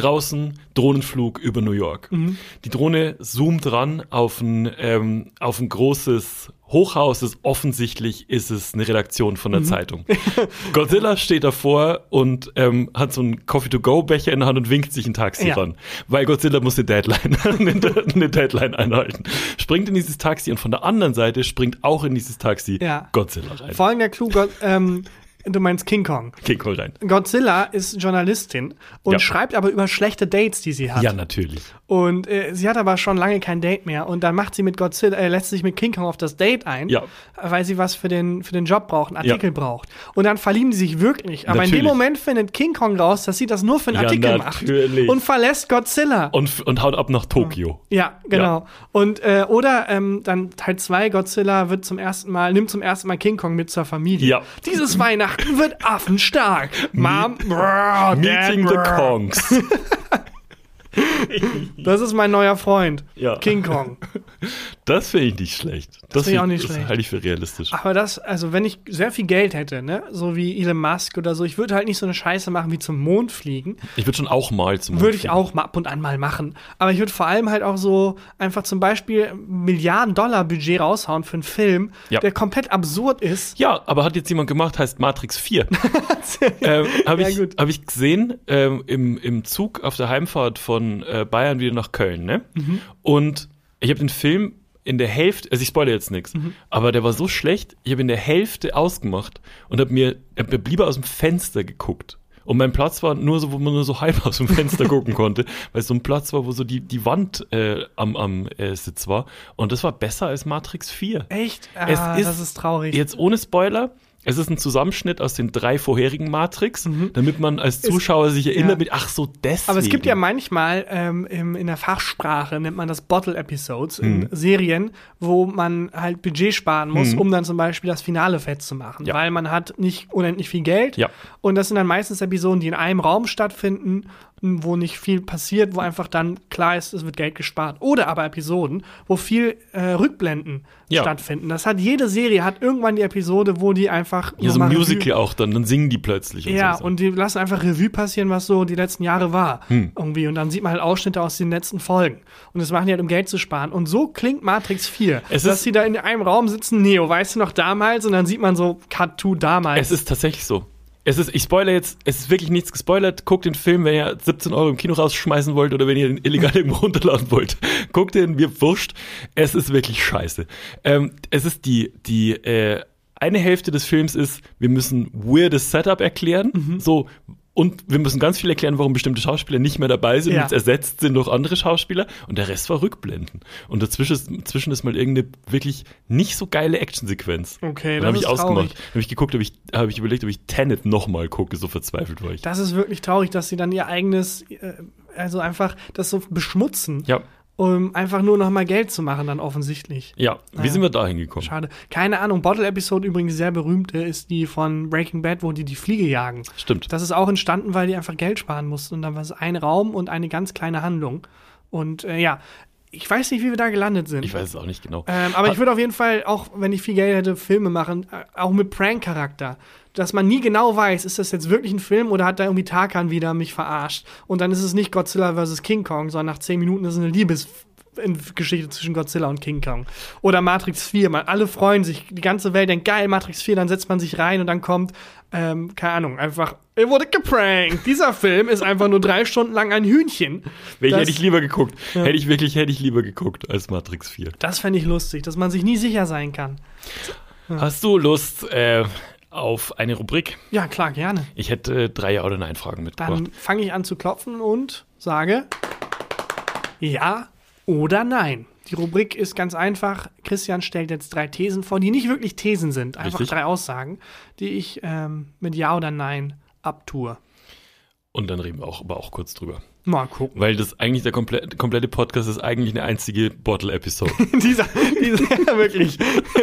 draußen Drohnenflug über New York. Die Drohne zoomt ran auf ein, ähm, auf ein großes Hochhaus. Das offensichtlich ist es eine Redaktion von der Zeitung. <laughs> Godzilla steht davor und ähm, hat so einen Coffee-to-go-Becher in der Hand und winkt sich ein Taxi Ja. ran. Weil Godzilla muss eine Deadline, <laughs> eine, Deadline einhalten. Springt in dieses Taxi und von der anderen Seite springt auch in dieses Taxi Ja. Godzilla rein. Vor allem der Clou, ähm, du meinst King Kong. King Kong rein. Godzilla ist Journalistin und Ja. schreibt aber über schlechte Dates, die sie hat. Ja, natürlich. Und äh, sie hat aber schon lange kein Date mehr. Und dann macht sie mit Godzilla, äh, lässt sich mit King Kong auf das Date ein, Ja. weil sie was für den, für den Job braucht, einen Artikel Ja. braucht. Und dann verlieben die sich wirklich. Aber in dem Natürlich. Moment findet King Kong raus, dass sie das nur für einen Ja, Artikel natürlich. macht. Und verlässt Godzilla. Und, und haut ab nach Tokio. ja, genau. Und äh, oder ähm, dann Teil 2, Godzilla wird zum ersten Mal, nimmt zum ersten Mal King Kong mit zur Familie. Ja. Dieses Weihnachten wird affenstark. Mom, brr, Meeting Dad, the. Kongs. <laughs> Das ist mein neuer Freund. Ja. King Kong. <laughs> Das finde ich nicht schlecht. Das, finde ich auch find- nicht das schlecht. halte ich für realistisch. Aber das, also wenn ich sehr viel Geld hätte, ne, so wie Elon Musk oder so, ich würde halt nicht so eine Scheiße machen wie zum Mond fliegen. Ich würde schon auch mal zum Mond Würde ich fliegen. auch mal ab und an mal machen. Aber ich würde vor allem halt auch so einfach zum Beispiel Milliarden Dollar Budget raushauen für einen Film, Ja. der komplett absurd ist. Ja, aber hat jetzt jemand gemacht, heißt Matrix 4. <laughs> ähm, Habe Ja, ich, gut. hab ich gesehen ähm, im, im Zug auf der Heimfahrt von äh, Bayern wieder nach Köln. Ne? Mhm. Und ich habe den Film in der Hälfte, also ich spoilere jetzt nichts, Mhm. aber der war so schlecht, ich habe in der Hälfte ausgemacht und habe mir, hab mir lieber aus dem Fenster geguckt. Und mein Platz war nur so, wo man nur so <laughs> halb aus dem Fenster gucken konnte, weil es so ein Platz war, wo so die, die Wand äh, am, am äh, Sitz war. Und das war besser als Matrix 4. Echt? Es Ah, ist- das ist traurig. Jetzt ohne Spoiler. Es ist ein Zusammenschnitt aus den drei vorherigen Matrix, damit man als Zuschauer sich erinnert Mhm. ja. mit, ach so, deswegen. Aber es gibt ja manchmal ähm, im, in der Fachsprache, nennt man das Bottle Episodes, Mhm. in Serien, wo man halt Budget sparen muss, um dann zum Beispiel das Finale fett zu machen. Ja. Weil man hat nicht unendlich viel Geld. Ja. Und das sind dann meistens Episoden, die in einem Raum stattfinden, wo nicht viel passiert, wo einfach dann klar ist, es wird Geld gespart. Oder aber Episoden, wo viel äh, Rückblenden Ja. stattfinden. Das hat jede Serie, hat irgendwann die Episode, wo die einfach. Ja, so ein Musical auch dann, dann singen die plötzlich. Und ja, so. und die lassen einfach Revue passieren, was so die letzten Jahre war. Hm. Irgendwie. Und dann sieht man halt Ausschnitte aus den letzten Folgen. Und das machen die halt, um Geld zu sparen. Und so klingt Matrix 4. Es dass sie da in einem Raum sitzen, Neo, weißt du noch damals? Und dann sieht man so Cut to damals. Es ist tatsächlich so. Es ist, ich spoilere jetzt, es ist wirklich nichts gespoilert. Guckt den Film, wenn ihr 17 Euro im Kino rausschmeißen wollt oder wenn ihr ihn illegal irgendwo <laughs> runterladen wollt. Guckt den, mir wurscht. Es ist wirklich scheiße. Ähm, es ist die, die, äh, eine Hälfte des Films ist, wir müssen weirdes Setup erklären. Mhm. So, und wir müssen ganz viel erklären, warum bestimmte Schauspieler nicht mehr dabei sind Ja. und jetzt ersetzt sind durch andere Schauspieler. Und der Rest war Rückblenden. Und dazwischen ist, dazwischen ist mal irgendeine wirklich nicht so geile Actionsequenz. Okay, Dann das habe ich ist ausgemacht. habe ich geguckt, habe ich, habe ich überlegt, ob ich Tenet nochmal gucke, so verzweifelt war ich. das ist wirklich traurig, dass sie dann ihr eigenes, äh, also einfach das so beschmutzen, Ja, um einfach nur noch mal Geld zu machen, dann offensichtlich. ja. Wie sind wir da hingekommen? Schade. Keine Ahnung. Bottle-Episode übrigens, sehr berühmte, ist die von Breaking Bad, wo die die Fliege jagen. Stimmt. Das ist auch entstanden, weil die einfach Geld sparen mussten. Und dann war es ein Raum und eine ganz kleine Handlung. Und äh, ja, Ich weiß nicht, wie wir da gelandet sind. Ich weiß es auch nicht genau. Ähm, aber ich würde auf jeden Fall, auch wenn ich viel Geld hätte, Filme machen, äh, auch mit Prank-Charakter. Dass man nie genau weiß, ist das jetzt wirklich ein Film oder hat da irgendwie Tarkan wieder mich verarscht? Und dann ist es nicht Godzilla vs. King Kong, sondern nach zehn Minuten ist es eine Liebesgeschichte zwischen Godzilla und King Kong. Oder Matrix 4, man, alle freuen sich, die ganze Welt denkt, geil, Matrix 4, dann setzt man sich rein und dann kommt, ähm, keine Ahnung, einfach, er wurde geprankt. Dieser Film ist einfach nur drei Stunden lang ein Hühnchen. Welche das- hätte ich lieber geguckt? Hätte ich wirklich, hätte ich lieber geguckt als Matrix 4. Das fände ich lustig, dass man sich nie sicher sein kann. Hast du Lust äh, auf eine Rubrik? Ja, klar, gerne. Ich hätte drei Ja- oder Nein-Fragen mitgebracht. Dann fange ich an zu klopfen und sage ja oder nein. Die Rubrik ist ganz einfach. Christian stellt jetzt drei Thesen vor, die nicht wirklich Thesen sind, einfach Richtig. drei Aussagen, die ich ähm, mit ja oder nein abtue. Und dann reden wir auch, aber auch kurz drüber. Mal gucken. Weil das eigentlich der komplette, komplette Podcast ist eigentlich eine einzige Bottle-Episode. <laughs> dieser, dieser, wirklich.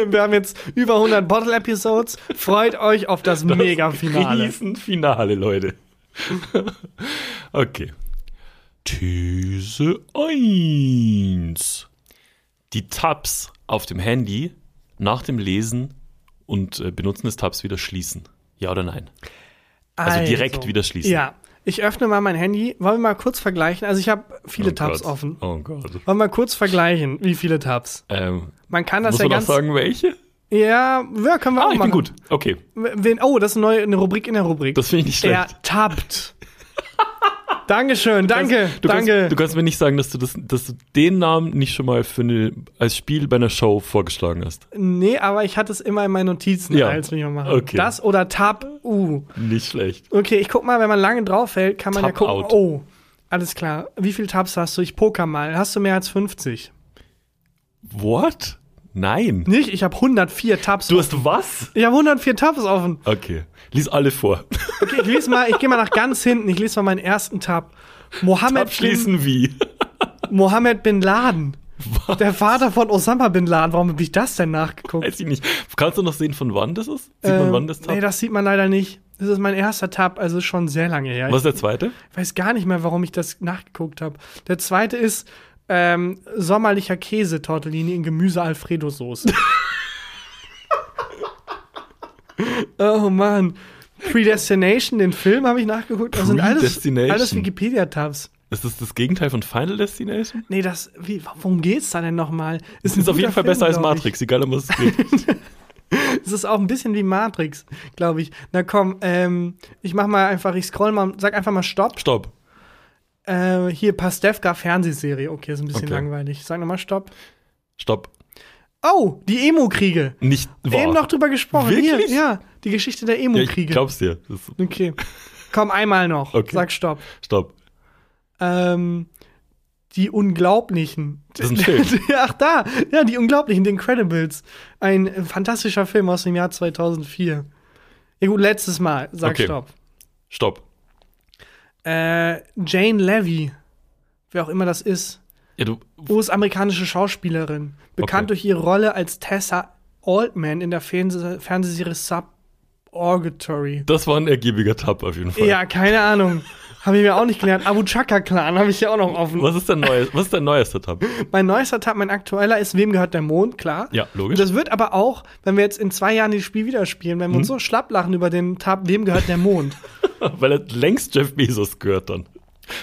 Wir haben jetzt über 100 Bottle-Episodes. Freut euch auf das, Mega-Finale. Riesenfinale, Leute. <laughs> okay. These 1. Die Tabs auf dem Handy nach dem Lesen und äh, Benutzen des Tabs wieder schließen. Ja oder nein? Also direkt wieder schließen. Ja. Ich öffne mal mein Handy. Wollen wir mal kurz vergleichen? Also ich habe viele Oh Tabs Gott. offen. Oh Gott. Wollen wir mal kurz vergleichen, wie viele Tabs? Ähm, Man kann das muss ja man ganz. sagen, welche? Ja, ja, können wir Ah, auch ich machen. bin gut. Okay, Wen, oh, das ist eine neue eine Rubrik in der Rubrik. das finde ich nicht schlecht. er tappt. <laughs> Dankeschön, danke, Du danke. Kannst, du kannst mir nicht sagen, dass du, das, dass du den Namen nicht schon mal für eine, als Spiel bei einer Show vorgeschlagen hast. nee, aber ich hatte es immer in meinen Notizen, Ja. als wir machen. Okay. Das oder Tab U. Nicht schlecht. Okay, ich guck mal, wenn man lange drauf hält, kann man Tab ja gucken. out. Oh, alles klar. Wie viele Tabs hast du? Ich poker mal. Hast du mehr als 50? What? Nein. Nicht? Ich habe 104 Tabs. Du hast was? ich habe 104 Tabs offen. Okay. Lies alle vor. Okay, ich lese mal, ich gehe mal nach ganz hinten. Ich lese mal meinen ersten Tab. Mohammed Abschließen wie? Bin, Mohammed bin Laden. Der Vater von Osama bin Laden. Warum habe ich das denn nachgeguckt? Weiß ich nicht. Kannst du noch sehen, von wann das ist? Sieht man, Ähm, wann das Tab? Nee, das sieht man leider nicht. Das ist mein erster Tab, also schon sehr lange her. Was ist der zweite? Ich weiß gar nicht mehr, warum ich das nachgeguckt habe. Der zweite ist ähm, sommerlicher Käse-Tortellini in Gemüse-Alfredo-Soße. <laughs> oh Mann. Predestination, den Film habe ich nachgeguckt. Das sind alles, alles Wikipedia-Tabs. Ist das das Gegenteil von Final Destination? Nee, das, wie, worum geht's da denn nochmal? Das ist auf jeden Fall besser als Matrix. Matrix, egal um was es geht. <laughs> Es ist auch ein bisschen wie Matrix, glaube ich. Na komm, ähm, ich mach mal einfach, ich scroll mal, sag einfach mal Stopp. Stopp. Äh, hier Pastewka Fernsehserie. Okay, ist ein bisschen Okay. langweilig. Sag nochmal Stopp. Stopp. Oh, die Emo-Kriege. Nicht wahr. Eben noch drüber gesprochen. Wirklich? Hier, ja, die Geschichte der ja, ich Emo-Kriege. glaub's dir. Okay. Komm, einmal noch. Okay. Sag Stopp. stopp. Ähm, die Unglaublichen. Das ist ein Film. <laughs> Ach da, ja, die Unglaublichen, The Incredibles. Ein fantastischer Film aus dem Jahr 2004. Ja gut, letztes Mal. Sag Okay. Stopp. Stopp. Äh, Jane Levy. Wer auch immer das ist. Ja, US-amerikanische Schauspielerin. Bekannt Okay. durch ihre Rolle als Tessa Altman in der Fernseh Fernsehserie Suborgatory. das war ein ergiebiger Tab auf jeden Fall. Ja, keine Ahnung. Habe ich mir auch nicht gelernt. Abu Chaka Clan habe ich ja auch noch offen. Was ist dein neues, was ist dein neuester Tab? Mein neuester Tab, mein aktueller ist Wem gehört der Mond, klar. Ja, logisch. Das wird aber auch, wenn wir jetzt in zwei Jahren das Spiel wieder spielen, wenn wir Mhm. uns so schlapp lachen über den Tab Wem gehört der Mond. <laughs> Weil er längst Jeff Bezos gehört dann.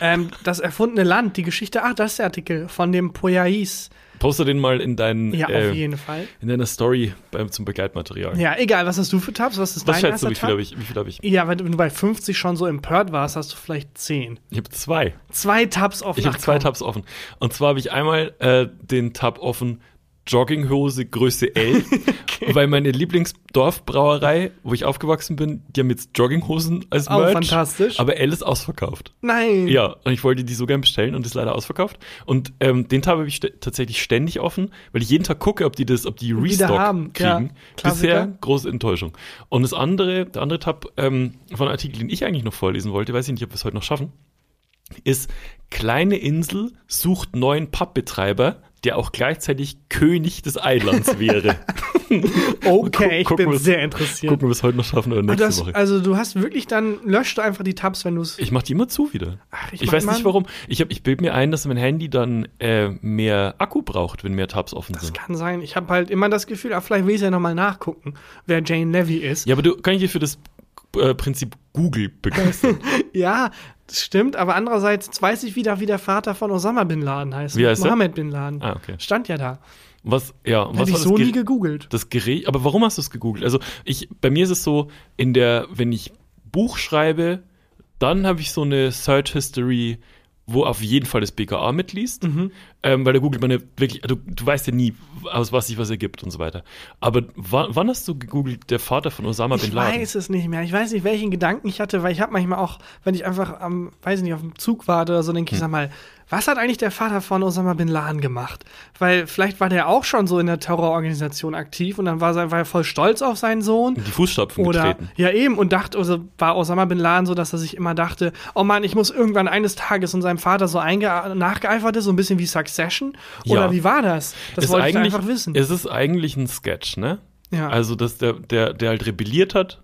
ähm, das erfundene Land, die Geschichte, ach, das ist der Artikel von dem Poyais. Poste den mal in, deinen, Ja, äh, auf jeden Fall. in deiner Story beim, zum Begleitmaterial. Ja, egal, was hast du für Tabs? Was ist Was dein schätzt du, wie viel habe ich? Wie viel hab ich? Ja, wenn du bei 50 schon so empört warst, hast du vielleicht 10. Ich habe zwei. Zwei Tabs offen. Ich habe zwei. Tabs offen. Und zwar habe ich einmal äh, den Tab offen Jogginghose Größe L, <laughs> weil meine Lieblingsdorfbrauerei, wo ich aufgewachsen bin, die haben jetzt Jogginghosen als Oh, Merch. fantastisch. Aber L ist ausverkauft. Nein. Ja, und ich wollte die so gern bestellen und ist leider ausverkauft. Und ähm, den Tab habe ich st tatsächlich ständig offen, weil ich jeden Tag gucke, ob die das, ob die Restock haben. Ja, kriegen. Klassiker. Bisher große Enttäuschung. Und das andere, der andere Tab ähm, von Artikel, den ich eigentlich noch vorlesen wollte, weiß ich nicht, ob wir es heute noch schaffen, ist kleine Insel sucht neuen Pappbetreiber, der auch gleichzeitig König des Eilands wäre. <laughs> Okay, ich gucken, bin was- sehr interessiert. Gucken, ob wir es heute noch schaffen oder nächste das, Woche. also du hast wirklich dann, löscht du einfach die Tabs, wenn du es. Ich mache die immer zu wieder. Ach, Ich, mach weiß nicht warum. Ich, hab- ich bilde mir ein, dass mein Handy dann äh, mehr Akku braucht, wenn mehr Tabs offen Das sind. kann sein. Ich habe halt immer das Gefühl, ah, vielleicht will ich ja nochmal nachgucken, wer Jane Levy ist. Ja, aber du kann ich dir für das äh, Prinzip Google <laughs> begeistern. Ja, das stimmt, aber andererseits jetzt weiß ich wieder, wie der Vater von Osama Bin Laden heißt. Wie heißt er? Mohammed Bin Laden. ah, okay. Stand ja da. Was, ja, was Hätte ich so nie Ge- gegoogelt. Das Gerät, aber warum hast du es gegoogelt? Also ich, bei mir ist es so, in der, wenn ich Buch schreibe, dann habe ich so eine Search History, wo auf jeden Fall das BKA mitliest, Mhm. ähm, weil da googelt man ja wirklich, du, du weißt ja nie, aus was sich was ergibt und so weiter. Aber wann, hast du gegoogelt, der Vater von Osama Bin Ich Laden? weiß es nicht mehr. Ich weiß nicht, welchen Gedanken ich hatte, weil ich habe manchmal auch, wenn ich einfach am, weiß nicht, auf dem Zug warte oder so, denke Hm. ich, sag mal, was hat eigentlich der Vater von Osama Bin Laden gemacht? Weil vielleicht war der auch schon so in der Terrororganisation aktiv und dann war er, war er voll stolz auf seinen Sohn. In die Fußstapfen Oder getreten. ja eben und dachte, also war Osama Bin Laden so, dass er sich immer dachte, oh Mann, ich muss irgendwann eines Tages und seinem Vater so nachgeeifert ist, so ein bisschen wie Succession. Oder Ja. wie war das? Das Ist wollte ich eigentlich- einfach wissen. Es ist eigentlich ein Sketch, ne? ja. Also, dass der, der, der halt rebelliert hat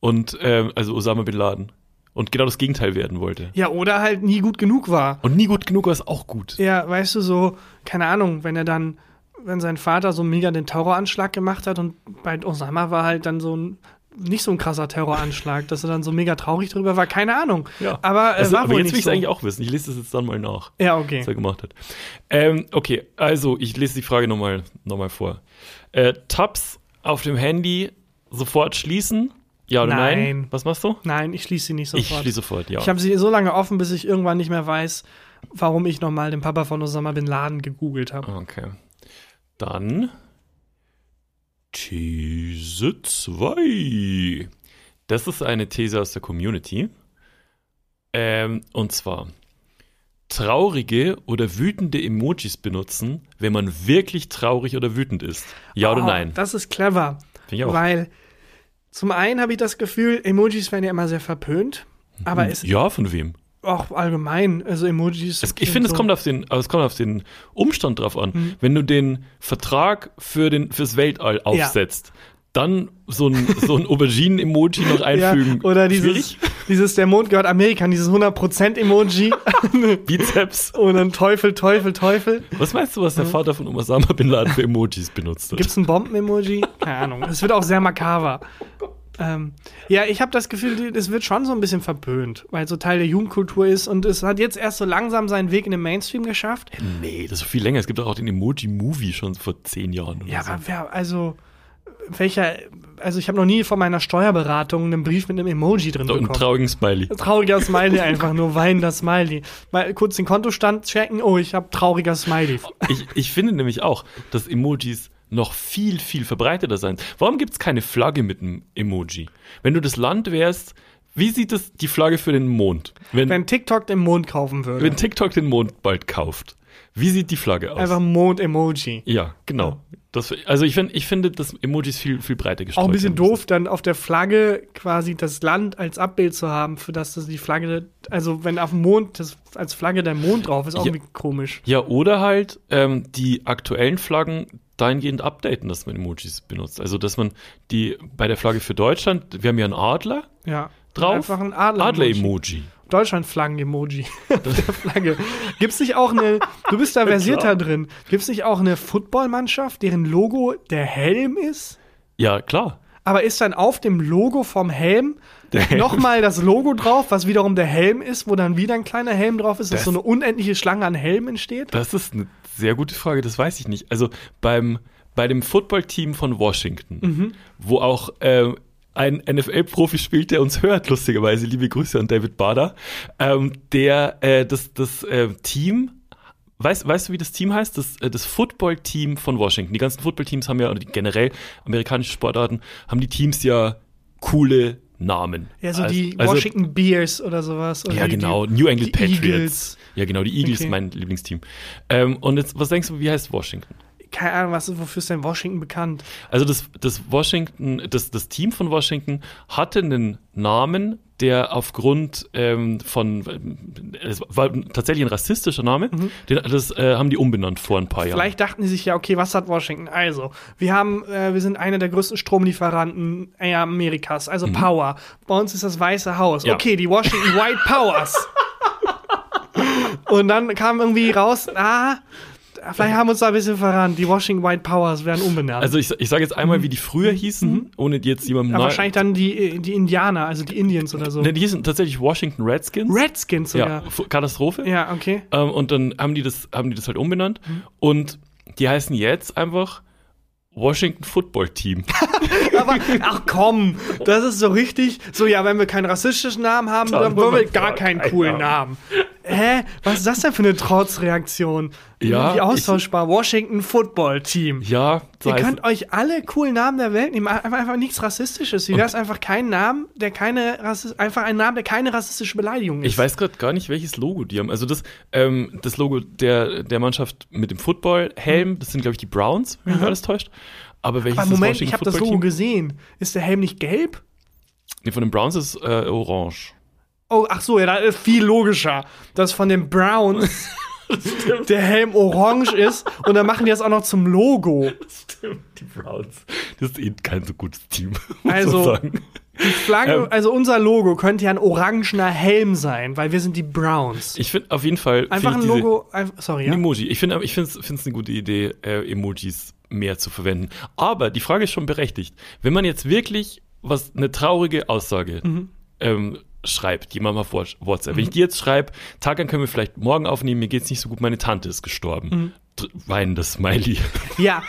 und, ähm, also Osama Bin Laden. Und genau das Gegenteil werden wollte. ja, oder halt nie gut genug war. Und nie gut genug war es auch gut. Ja, weißt du, so, keine Ahnung, wenn er dann, wenn sein Vater so mega den Terroranschlag gemacht hat und bei Osama war halt dann so ein, nicht so ein krasser Terroranschlag, dass er dann so mega traurig drüber war, keine Ahnung. Ja. Aber, äh, Also, war aber jetzt will ich es so. eigentlich auch wissen. Ich lese das jetzt dann mal nach, Ja, was okay. er gemacht hat. Ähm, okay, also ich lese die Frage nochmal noch mal vor. Äh, Tabs auf dem Handy sofort schließen? Ja oder nein? Nein. Was machst du? Nein, ich schließe sie nicht Ich sofort. schließe sofort, ja. Ich habe sie so lange offen, bis ich irgendwann nicht mehr weiß, warum ich nochmal den Papa von Osama Bin Laden gegoogelt habe. Okay. Dann These 2. Das ist eine These aus der Community. Ähm, und zwar traurige oder wütende Emojis benutzen, wenn man wirklich traurig oder wütend ist. Ja oder Oh, nein? Das ist clever. Ich auch. Weil zum einen habe ich das Gefühl, Emojis werden ja immer sehr verpönt. Aber es ja, von wem? auch allgemein, also Emojis. Es, ich finde, es so- kommt auf den, es kommt auf den Umstand drauf an. Hm. Wenn du den Vertrag für den, fürs Weltall aufsetzt, dann so ein, so ein Auberginen-Emoji noch einfügen. Ja, oder dieses, Schwierig. dieses Der Mond gehört Amerika, dieses 100%-Emoji. <laughs> Bizeps. und dann Teufel, Teufel, Teufel. Was meinst du, was der Vater von Osama Bin Laden für Emojis benutzt hat? Gibt es ein Bomben-Emoji? Keine Ahnung. Es wird auch sehr makaber. Ähm, ja, ich habe das Gefühl, es wird schon so ein bisschen verpönt, weil es so Teil der Jugendkultur ist und es hat jetzt erst so langsam seinen Weg in den Mainstream geschafft. Nee, das ist viel länger. Es gibt auch den Emoji-Movie schon vor zehn Jahren. Oder Ja, so. aber wer, also, welcher, also ich habe noch nie von meiner Steuerberatung einen Brief mit einem Emoji drin einen bekommen. traurigen Smiley. Trauriger Smiley einfach, nur weinender Smiley. Mal kurz den Kontostand checken, oh, ich habe trauriger Smiley. Ich, ich finde nämlich auch, dass Emojis noch viel, viel verbreiteter sein. Warum gibt es keine Flagge mit einem Emoji? Wenn du das Land wärst, wie sieht es die Flagge für den Mond? Wenn, Wenn TikTok den Mond kaufen würde. wenn TikTok den Mond bald kauft, wie sieht die Flagge aus? Einfach Mond-Emoji. ja, genau. Das, also ich, find, ich finde, dass Emojis viel, viel breiter gestreut Auch ein bisschen müssen. doof, dann auf der Flagge quasi das Land als Abbild zu haben, für das das die Flagge, also wenn auf dem Mond das als Flagge der Mond drauf ist, auch Ja. irgendwie komisch. Ja, oder halt ähm, die aktuellen Flaggen dahingehend updaten, dass man Emojis benutzt. Also, dass man die bei der Flagge für Deutschland, wir haben ja einen Adler Ja. drauf. Einfach ein Adler. Adler-Emoji. Deutschland-Flaggen-Emoji <laughs> auf der Flagge. Gibt's nicht auch eine, du bist da versierter drin, gibt's nicht auch eine Footballmannschaft, deren Logo der Helm ist? Ja, klar. Aber ist dann auf dem Logo vom Helm, Helm. nochmal das Logo drauf, was wiederum der Helm ist, wo dann wieder ein kleiner Helm drauf ist, dass Das- so eine unendliche Schlange an Helmen entsteht? Das ist eine sehr gute Frage, das weiß ich nicht. Also beim, bei dem Footballteam von Washington, Mhm. wo auch ähm, ein NFL-Profi spielt, der uns hört, lustigerweise, liebe Grüße an David Bader, ähm, der äh, das, das äh, Team, weißt, weißt du, wie das Team heißt? Das, äh, das Football-Team von Washington. Die ganzen Football-Teams haben ja, oder die generell amerikanische Sportarten, haben die Teams ja coole Namen. Ja, so Also- die also- Washington Bears oder sowas. Oder ja, die, genau. New England Patriots. Eagles. Ja, genau. Die Eagles Okay. mein Lieblingsteam. Ähm, und jetzt, was denkst du, wie heißt Washington? Keine Ahnung, was, wofür ist denn Washington bekannt? Also das, das Washington, das, das Team von Washington hatte einen Namen, der aufgrund ähm, von, es war tatsächlich ein rassistischer Name, den, das äh, haben die umbenannt vor ein paar Jahren. Mhm. Vielleicht dachten die sich ja, okay, was hat Washington? Also, wir haben, äh, wir sind einer der größten Stromlieferanten äh, Amerikas, also Power. Bei uns ist das Weiße Haus. Mhm. Ja. Okay, die Washington White Powers. <laughs> Und dann kam irgendwie raus, ah, vielleicht haben wir uns da ein bisschen verrannt. Die Washington White Powers werden umbenannt. Also ich, ich sage jetzt einmal, wie die früher hießen, ohne die jetzt jemandem ja, wahrscheinlich dann die, die Indianer, also die Indians oder so. Ne, die hießen tatsächlich Washington Redskins. Redskins ja, sogar. F- Katastrophe. Ja, okay. Ähm, und dann haben die das, haben die das halt umbenannt. Mhm. Und die heißen jetzt einfach Washington Football Team. <laughs> Aber, ach komm, das ist so richtig. So, ja, wenn wir keinen rassistischen Namen haben, Dann dann wollen wir gar keinen coolen Namen. Namen. Hä? Was ist das denn für eine Trotzreaktion? Ja, Wie austauschbar. Washington Football Team. ja, Ihr könnt euch alle coolen Namen der Welt nehmen, einfach, einfach nichts Rassistisches. Wie wäre es einfach kein Name, der keine einfach ein Name, der keine rassistische Beleidigung ist? Ich weiß gerade gar nicht, welches Logo die haben. Also das, ähm, das Logo der, der Mannschaft mit dem Football-Helm, das sind, glaube ich, die Browns, wenn mich alles täuscht. Aber welches Aber Moment, ich habe das Logo gesehen. Ist der Helm nicht gelb? Nee, von den Browns ist äh, orange. Oh, ach so, ja, da ist viel logischer, dass von den Browns <laughs> der Helm orange ist und dann machen die das auch noch zum Logo. Stimmt, die Browns. Das ist eh kein so gutes Team, <laughs> muss Also. Die Flagge, Ähm. also unser Logo könnte ja ein orangener Helm sein, weil wir sind die Browns. Ich finde auf jeden Fall. Einfach ein Logo, einfach, sorry, Ein ja. Emoji. Ich finde ich finde es eine gute Idee, äh, Emojis mehr zu verwenden. Aber die Frage ist schon berechtigt. Wenn man jetzt wirklich was eine traurige Aussage Mhm. ähm, schreibt, jemand auf Whats- WhatsApp. Wenn ich die jetzt schreibe, Tagan können wir vielleicht morgen aufnehmen, mir geht's nicht so gut, meine Tante ist gestorben. Mhm. Weinendes Smiley. <laughs> Ja.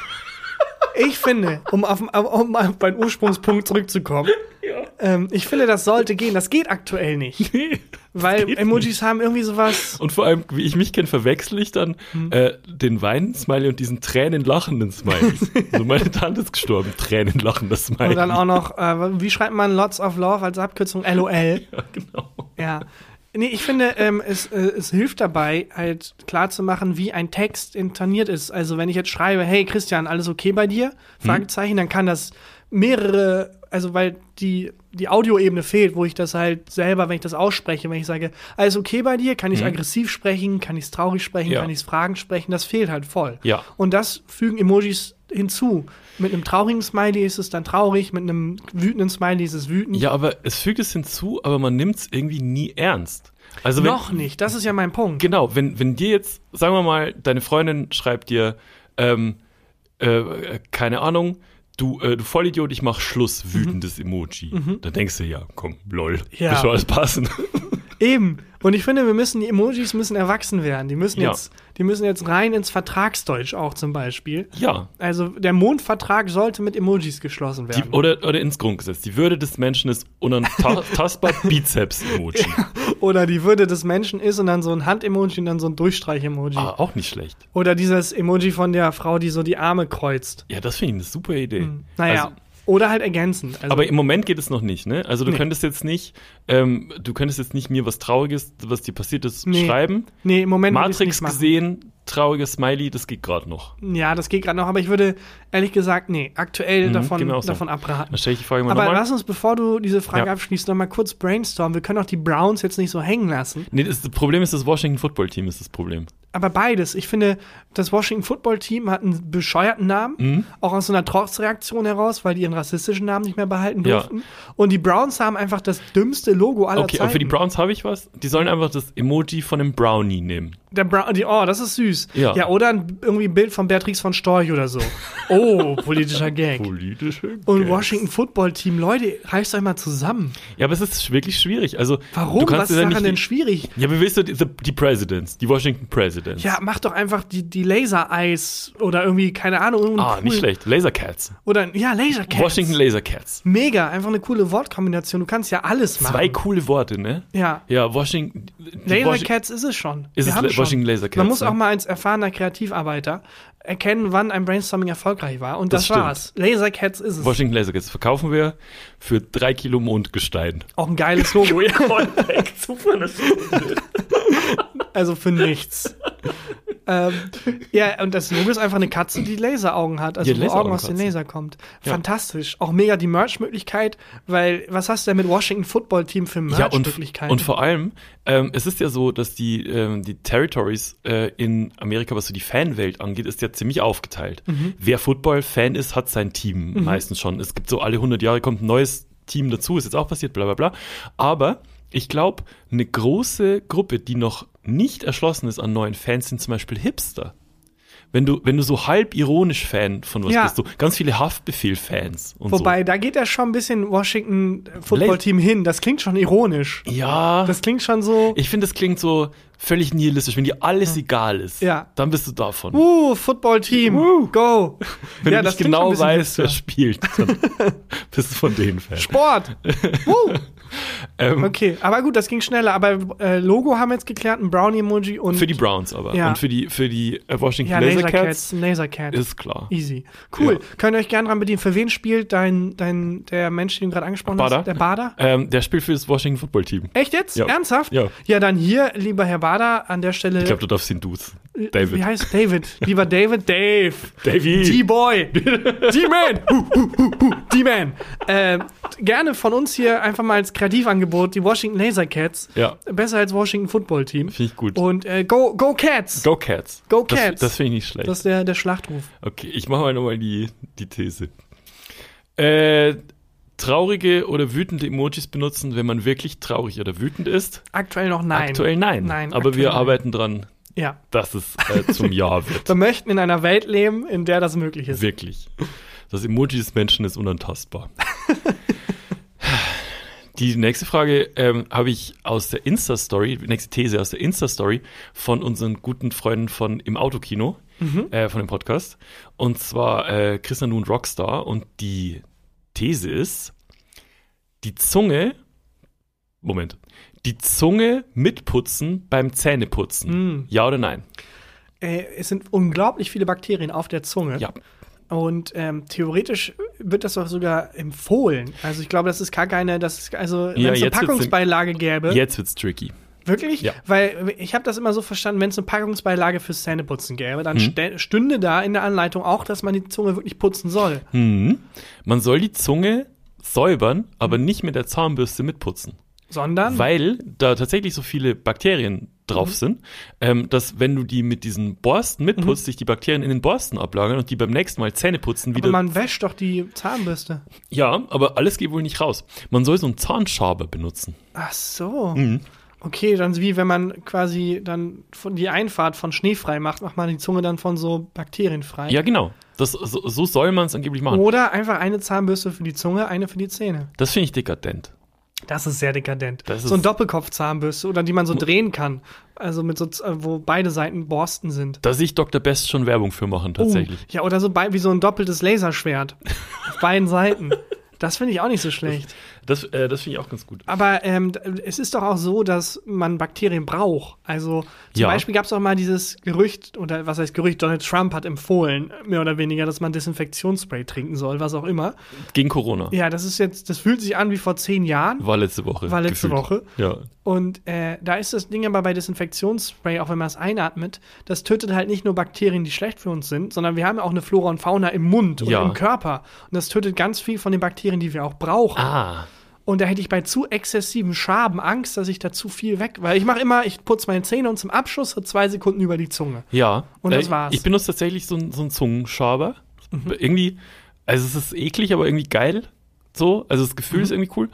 Ich finde, um auf, um auf meinen Ursprungspunkt zurückzukommen, <laughs> ähm, ich finde, das sollte gehen. Das geht aktuell nicht. <laughs> weil Emojis haben irgendwie sowas. Und vor allem, wie ich mich kenne, verwechsel ich dann Mhm. äh, den weinenden Smiley und diesen tränenlachenden Smiley. <laughs> so meine Tante ist gestorben, tränenlachender Smiley. Und dann auch noch, äh, wie schreibt man Lots of Love als Abkürzung? LOL. <laughs> ja, genau. Ja. Nee, ich finde, ähm, es, äh, es hilft dabei, halt klar zu machen, wie ein Text intoniert ist. Also wenn ich jetzt schreibe, hey Christian, alles okay bei dir? Fragezeichen, dann kann das mehrere, also weil die, die Audioebene fehlt, wo ich das halt selber, wenn ich das ausspreche, wenn ich sage, alles okay bei dir, kann ich es aggressiv sprechen, kann ich es traurig sprechen, Ja. kann ich es Fragen sprechen, das fehlt halt voll. Ja. Und das fügen Emojis hinzu. Mit einem traurigen Smiley ist es dann traurig, mit einem wütenden Smiley ist es wütend. Ja, aber es fügt es hinzu, aber man nimmt es irgendwie nie ernst. Also wenn, Noch nicht, das ist ja mein Punkt. Genau, wenn, wenn dir jetzt, sagen wir mal, deine Freundin schreibt dir, ähm, äh, keine Ahnung, du, äh, du Vollidiot, ich mach Schluss, wütendes Emoji. Dann denkst du, ja, komm, lol, Mhm. Ja. das soll alles passen. <laughs> Eben. Und ich finde, wir müssen, die Emojis müssen erwachsen werden. Die müssen Ja. jetzt, die müssen jetzt rein ins Vertragsdeutsch auch zum Beispiel. ja, Also der Mondvertrag sollte mit Emojis geschlossen die, werden. oder, oder ins Grundgesetz. Die Würde des Menschen ist unantastbar <laughs> Bizeps-Emoji. Oder die Würde des Menschen ist und dann so ein Hand-Emoji und dann so ein Durchstreich-Emoji. Ah, auch nicht schlecht. Oder dieses Emoji von der Frau, die so die Arme kreuzt. Ja, das finde ich eine super Idee. Naja. Also, oder halt ergänzend. Also, aber im Moment geht es noch nicht, ne? Also du Nee. könntest jetzt nicht, ähm, du könntest jetzt nicht mir was Trauriges, was dir passiert ist, Nee. schreiben. nee, im Moment Matrix gesehen, trauriges Smiley, das geht gerade noch. Ja, das geht gerade noch, aber ich würde ehrlich gesagt, nee, aktuell Mhm, davon, genau so. davon abraten. Dann stelle ich die Frage mal Aber nochmal. lass uns, bevor du diese Frage Ja. abschließt, noch mal kurz brainstormen. Wir können auch die Browns jetzt nicht so hängen lassen. Nee, das, das Problem ist, das Washington Football Team ist das Problem. Aber beides. Ich finde, das Washington Football Team hat einen bescheuerten Namen, Mhm. auch aus so einer Trotzreaktion heraus, weil die ihren rassistischen Namen nicht mehr behalten Ja. durften. Und die Browns haben einfach das dümmste Logo aller Okay, Zeiten. aber für die Browns habe ich was. Die sollen einfach das Emoji von einem Brownie nehmen. Der Brown, die, oh, das ist süß. Ja. oder ein, irgendwie ein Bild von Beatrix von Storch oder so. Oh, <laughs> politischer Gag. Politische Und Gags. Washington Football Team, Leute, reißt euch mal zusammen. Ja, aber es ist wirklich schwierig. Also, Warum? Was ist daran nicht denn schwierig? Ja, wie willst du die, die Presidents, die Washington Presidents? Ja, mach doch einfach die, die Laser-Eyes oder irgendwie, keine Ahnung. Ah, nicht coolen- schlecht. Lasercats. Oder, ja, Lasercats. Washington Lasercats. Mega, einfach eine coole Wortkombination. Du kannst ja alles machen. Zwei coole Worte, ne? Ja. Ja, Washington. Lasercats ist es schon. Ist Wir es haben schon. Washington Lasercats, Man muss auch mal als erfahrener Kreativarbeiter erkennen, wann ein Brainstorming erfolgreich war. Und Das das, stimmt. war's. Lasercats ist es. Washington Lasercats verkaufen wir für drei Kilo Mondgestein. Auch ein geiles Logo. <laughs> Also für nichts. Ähm, ja, und das Logo ist einfach eine Katze, die Laseraugen hat, also Ja, wo Augen aus den Laser kommt. Ja. Fantastisch. Auch mega die Merch-Möglichkeit, weil was hast du denn mit Washington Football Team für Ja, und, Merch-Möglichkeiten? und vor allem, ähm, es ist ja so, dass die, ähm, die Territories äh, in Amerika, was so die Fanwelt angeht, ist ja ziemlich aufgeteilt. Mhm. Wer Football-Fan ist, hat sein Team meistens schon. Es gibt so alle 100 Jahre kommt ein neues Team dazu, ist jetzt auch passiert, bla bla bla. Aber ich glaube, eine große Gruppe, die noch nicht erschlossen ist an neuen Fans, sind zum Beispiel Hipster. Wenn du, wenn du so halb ironisch Fan von was Ja. bist, du ganz viele Haftbefehl-Fans und Wobei, da geht ja schon ein bisschen Washington Football Team hin. Das klingt schon ironisch. so. Ja. Das klingt schon so. Ich finde, das klingt so völlig nihilistisch. Wenn dir alles egal ist, Ja. dann bist du davon. Uh, Football Team, go. <laughs> Wenn ja, du das nicht genau weißt, wer spielt, dann <laughs> bist du von denen Fan. Sport. <laughs> uh. Ähm, Okay, aber gut, das ging schneller. Aber äh, Logo haben wir jetzt geklärt, ein Brownie-Emoji und Für die Browns aber. Ja. Und für die, für die äh, Washington ja, Lasercats Lasercats, Lasercat. ist klar. Easy. Cool. Ja. Könnt ihr euch gerne dran bedienen. Für wen spielt dein, dein, der Mensch, den du gerade angesprochen Bader. hast? Der Bader? Ähm, der spielt für das Washington Football Team. Echt jetzt? Ja. Ernsthaft? Ja. Ja, dann hier, lieber Herr Bader, an der Stelle. Ich glaube, du darfst ihn duzen. Wie David. heißt David? Lieber David? Dave. Davy. D-Boy. <laughs> D-Man. D-Man. Äh, gerne von uns hier einfach mal als Kreativangebot die Washington Lasercats. Ja, Besser als Washington Football Team. finde ich gut. Und äh, go, go Cats. Go Cats. Go Das, Cats. das finde ich nicht schlecht. Das ist der, der Schlachtruf. Okay, ich mache mal nochmal die, die These. Äh, traurige oder wütende Emojis benutzen, wenn man wirklich traurig oder wütend ist? Aktuell noch nein. Aktuell nein. Nein, Aber wir nein. arbeiten dran, Ja. dass es äh, zum Ja <laughs> wird. Wir möchten in einer Welt leben, in der das möglich ist. Wirklich. Das Emoji des Menschen ist unantastbar. <laughs> Die nächste Frage ähm, habe ich aus der Insta-Story, die nächste These aus der Insta-Story von unseren guten Freunden von im Autokino, äh, von dem Podcast. Und zwar äh, Christian Nun Rockstar. Und die These ist, die Zunge, Moment, die Zunge mitputzen beim Zähneputzen. Ja oder nein? Äh, es sind unglaublich viele Bakterien auf der Zunge. Ja. Und ähm, theoretisch wird das doch sogar empfohlen. Also ich glaube, das ist gar keine, das ist, also wenn Ja, es eine Packungsbeilage gäbe. Jetzt wird's tricky. Wirklich? Ja. Weil ich habe das immer so verstanden, wenn es eine Packungsbeilage fürs Zähneputzen gäbe, Mhm. dann stä- stünde da in der Anleitung auch, dass man die Zunge wirklich putzen soll. Mhm. Man soll die Zunge säubern, aber nicht mit der Zahnbürste mitputzen. Sondern Weil da tatsächlich so viele Bakterien drauf Mhm. sind, ähm, dass wenn du die mit diesen Borsten mitputzt, sich die Bakterien in den Borsten ablagern und die beim nächsten Mal Zähne putzen aber wieder. man wäscht doch die Zahnbürste. ja, aber alles geht wohl nicht raus. Man soll so einen Zahnschaber benutzen. Ach so. Mhm. Okay, dann wie wenn man quasi dann von die Einfahrt von Schnee frei macht, macht man die Zunge dann von so Bakterien frei. Ja, genau. Das, so, so soll man es angeblich machen. Oder einfach eine Zahnbürste für die Zunge, eine für die Zähne. Das finde ich dekadent. Das ist sehr dekadent. Das so ein Doppelkopfzahnbürste oder die man so drehen kann. Also mit so, Z- wo beide Seiten Borsten sind. Da sehe ich Dr. Best schon Werbung für machen, tatsächlich. Oh, ja, oder so bei, wie so ein doppeltes Laserschwert. <laughs> auf beiden Seiten. Das finde ich auch nicht so schlecht. Das, äh, das finde ich auch ganz gut. Aber ähm, es ist doch auch so, dass man Bakterien braucht. Also zum Ja. Beispiel gab es auch mal dieses Gerücht, oder was heißt Gerücht, Donald Trump hat empfohlen, mehr oder weniger, dass man Desinfektionsspray trinken soll, was auch immer. Gegen Corona. Ja, das ist jetzt, das fühlt sich an wie vor zehn Jahren. War letzte Woche. War letzte gefühlt. Woche. Ja. Und äh, da ist das Ding aber bei Desinfektionsspray, auch wenn man es einatmet, das tötet halt nicht nur Bakterien, die schlecht für uns sind, sondern wir haben ja auch eine Flora und Fauna im Mund und Ja. im Körper. Und das tötet ganz viel von den Bakterien, die wir auch brauchen. Ah. Und da hätte ich bei zu exzessiven Schaben Angst, dass ich da zu viel weg. Weil ich mache immer, ich putze meine Zähne und zum Abschluss so zwei Sekunden über die Zunge. Ja. Und das Äh, war's. Mhm. Ich benutze tatsächlich so, einen- so einen Zungenschaber. Irgendwie, also es ist eklig, aber irgendwie geil. So, also das Gefühl ist Mhm. irgendwie cool.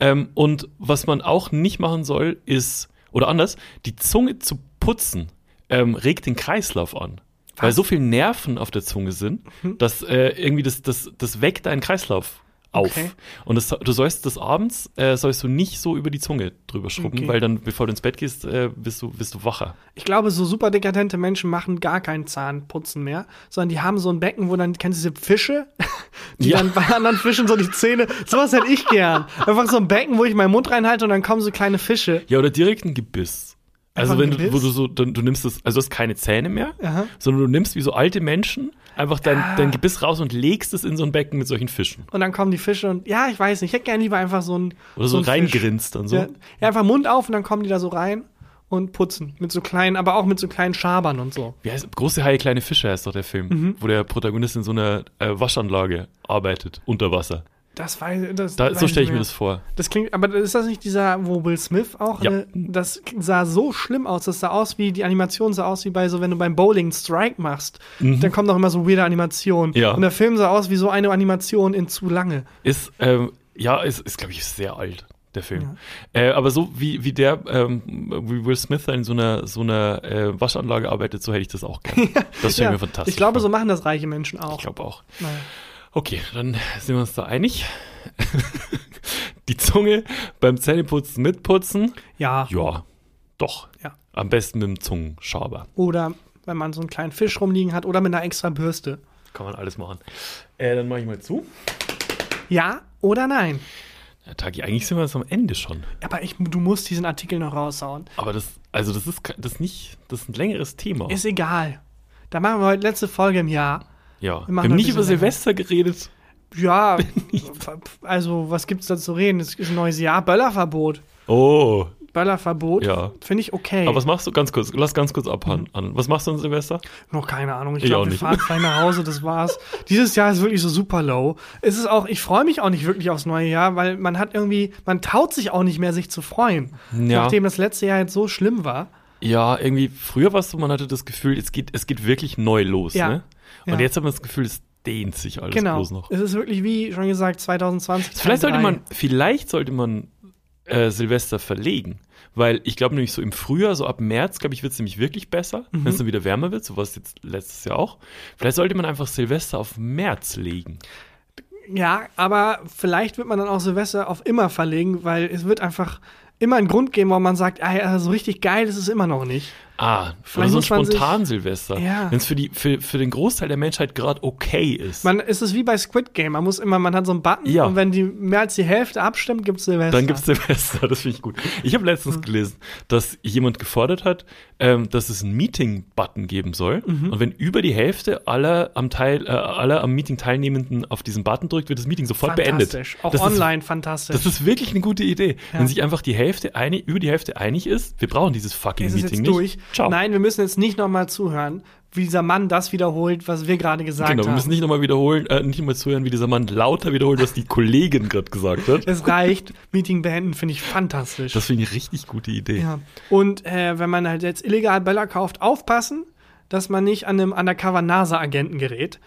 Ähm, und was man auch nicht machen soll, ist, oder anders, die Zunge zu putzen, ähm, regt den Kreislauf an. Weil so viel Nerven auf der Zunge sind, Mhm. dass äh, irgendwie das, das, das weckt deinen Kreislauf auf. Okay. Und das, du sollst das abends, äh, sollst du nicht so über die Zunge drüber schrubben, Okay. weil dann, bevor du ins Bett gehst, äh, bist, du, bist du wacher. Ich glaube, so super dekadente Menschen machen gar kein Zahnputzen mehr, sondern die haben so ein Becken, wo dann, kennst du diese Fische, <laughs> die Ja. dann bei anderen Fischen so die Zähne, sowas hätte ich gern. Einfach so ein Becken, wo ich meinen Mund reinhalte und dann kommen so kleine Fische. Ja, oder direkt ein Gebiss. Also wenn du, wo du so, dann, du nimmst das, also du hast keine Zähne mehr, Aha. sondern du nimmst wie so alte Menschen einfach dein, Ah. dein Gebiss raus und legst es in so ein Becken mit solchen Fischen. Und dann kommen die Fische und, ja, ich weiß nicht, ich hätte gern lieber einfach so ein Oder so, Fisch. reingrinst dann so. Ja, ja, einfach Mund auf und dann kommen die da so rein und putzen. Mit so kleinen, aber auch mit so kleinen Schabern und so. Wie heißt Große Haie, kleine Fische heißt doch der Film, Mhm. wo der Protagonist in so einer äh, Waschanlage arbeitet, unter Wasser. Das weiß das Da, so stelle ich mir das vor. Das klingt, aber ist das nicht dieser, wo Will Smith auch? Ja. Eine, das sah so schlimm aus. Das sah aus wie, die Animation sah aus wie bei so, wenn du beim Bowling Strike machst. Dann kommt doch immer so weirde Animation. Mhm. Ja. Und der Film sah aus wie so eine Animation in zu lange. Ist, ähm, ja, ist, ist glaube ich, sehr alt, der Film. Äh, aber so wie, wie der, ähm, wie Will Smith da in so einer, so einer äh, Waschanlage arbeitet, so hätte ich das auch gerne. <laughs> Das stelle ich mir fantastisch ich glaube, so machen das reiche Menschen auch. Ich glaube auch. Naja. Okay, dann sind wir uns da einig. <laughs> Die Zunge beim Zähneputzen mitputzen? Ja. Ja, doch. Ja. Am besten mit dem Zungenschaber. Oder wenn man so einen kleinen Fisch rumliegen hat oder mit einer extra Bürste. Kann man alles machen. Äh, dann mache ich mal zu. Ja oder nein? Ja, Taki, eigentlich sind wir jetzt am Ende schon. Aber ich, du musst diesen Artikel noch raushauen. Aber das, also das ist, das ist nicht, das ist ein längeres Thema. Ist egal. Da machen wir heute letzte Folge im Jahr. Ja. wir Wir, haben nicht über bisschen länger. Silvester geredet. Ja, <laughs> also was gibt's da zu reden? Es ist ein neues Jahr. Böllerverbot. Oh. Böllerverbot. Ja. Finde ich okay. Aber was machst du, ganz kurz, lass ganz kurz abhauen. An. Was machst du an Silvester? Noch keine Ahnung. Ich Ich glaube, wir fahren frei nach Hause, das war's. <laughs> Dieses Jahr ist wirklich so super low. Es ist auch, ich freue mich auch nicht wirklich aufs neue Jahr, weil man hat irgendwie, man taut sich auch nicht mehr, sich zu freuen. Ja. Nachdem das letzte Jahr jetzt so schlimm war. Ja, irgendwie, früher war es so, man hatte das Gefühl, es geht, es geht wirklich neu los, Ja. ne? Und Ja. jetzt hat man das Gefühl, es dehnt sich alles genau. bloß noch. Es ist wirklich wie schon gesagt 2020. Vielleicht sollte man, vielleicht sollte man äh, Silvester verlegen. Weil ich glaube nämlich so im Frühjahr, so ab März, glaube ich, wird es nämlich wirklich besser, Mhm. wenn es dann wieder wärmer wird, so war es jetzt letztes Jahr auch. Vielleicht sollte man einfach Silvester auf März legen. Ja, aber vielleicht wird man dann auch Silvester auf immer verlegen, weil es wird einfach immer einen Grund geben, warum man sagt, ah, so richtig geil ist es immer noch nicht. Ah, oder Vielleicht so ein sich- Spontan-Silvester. Ja. Wenn es für, die- für, für den Großteil der Menschheit gerade okay ist. Man es ist wie bei Squid Game, man muss immer, man hat so einen Button Ja. und wenn die mehr als die Hälfte abstimmt, gibt's Silvester. Dann gibt's Silvester, das finde ich gut. Ich habe letztens gelesen, dass jemand gefordert hat, ähm, dass es einen Meeting-Button geben soll. Mhm. Und wenn über die Hälfte aller am Teil, äh, aller am Meeting Teilnehmenden auf diesen Button drückt, wird das Meeting sofort beendet. fantastisch. Auch das online fantastisch. Ist, das ist wirklich eine gute Idee. Ja. Wenn sich einfach die Hälfte einig, über die Hälfte einig ist, wir brauchen dieses fucking es Meeting jetzt durch. Ciao. Nein, wir müssen jetzt nicht nochmal zuhören, wie dieser Mann das wiederholt, was wir gerade gesagt genau, wir haben. müssen nicht nochmal wiederholen, äh, nicht mal zuhören, wie dieser Mann lauter wiederholt, was die Kollegin gerade gesagt hat. es reicht. Meeting beenden finde ich fantastisch. Das finde ich eine richtig gute Idee. Ja. Und äh, wenn man halt jetzt illegal Böller kauft, aufpassen, dass man nicht an einem Undercover-NASA-Agenten gerät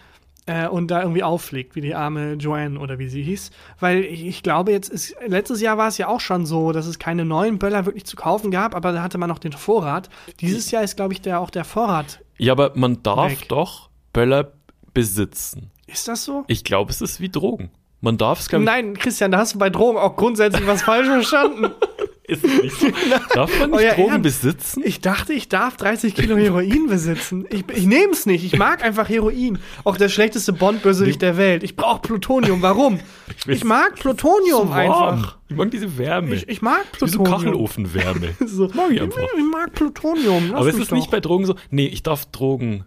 äh, und da irgendwie auffliegt, wie die arme Joanne oder wie sie hieß. Weil ich, glaube, jetzt ist, letztes Jahr war es ja auch schon so, dass es keine neuen Böller wirklich zu kaufen gab, aber da hatte man noch den Vorrat. Dieses Jahr ist, glaube ich, der, auch der Vorrat. Ja, aber man darf Weg. doch Böller besitzen. Ist das so? Ich glaube, es ist wie Drogen. Man darf es, glaube ich, Nein, Christian, da hast du bei Drogen auch grundsätzlich was falsch verstanden. <laughs> ist nicht so. <laughs> Darf man nicht Euer Drogen Ernst? besitzen? Ich dachte, ich darf 30 Kilo Heroin besitzen. Ich, ich nehme es nicht. Ich mag einfach Heroin. Auch der schlechteste Bond-Bösewicht der Welt. Ich brauche Plutonium. Warum? <laughs> Ich, mag Plutonium einfach. Ich mag diese Wärme. Ich, ich mag so Plutonium. Kachelofenwärme. <laughs> So, mag ich einfach. Ich mag Plutonium. Lass Aber es ist nicht doch. bei Drogen so. Nee, ich darf Drogen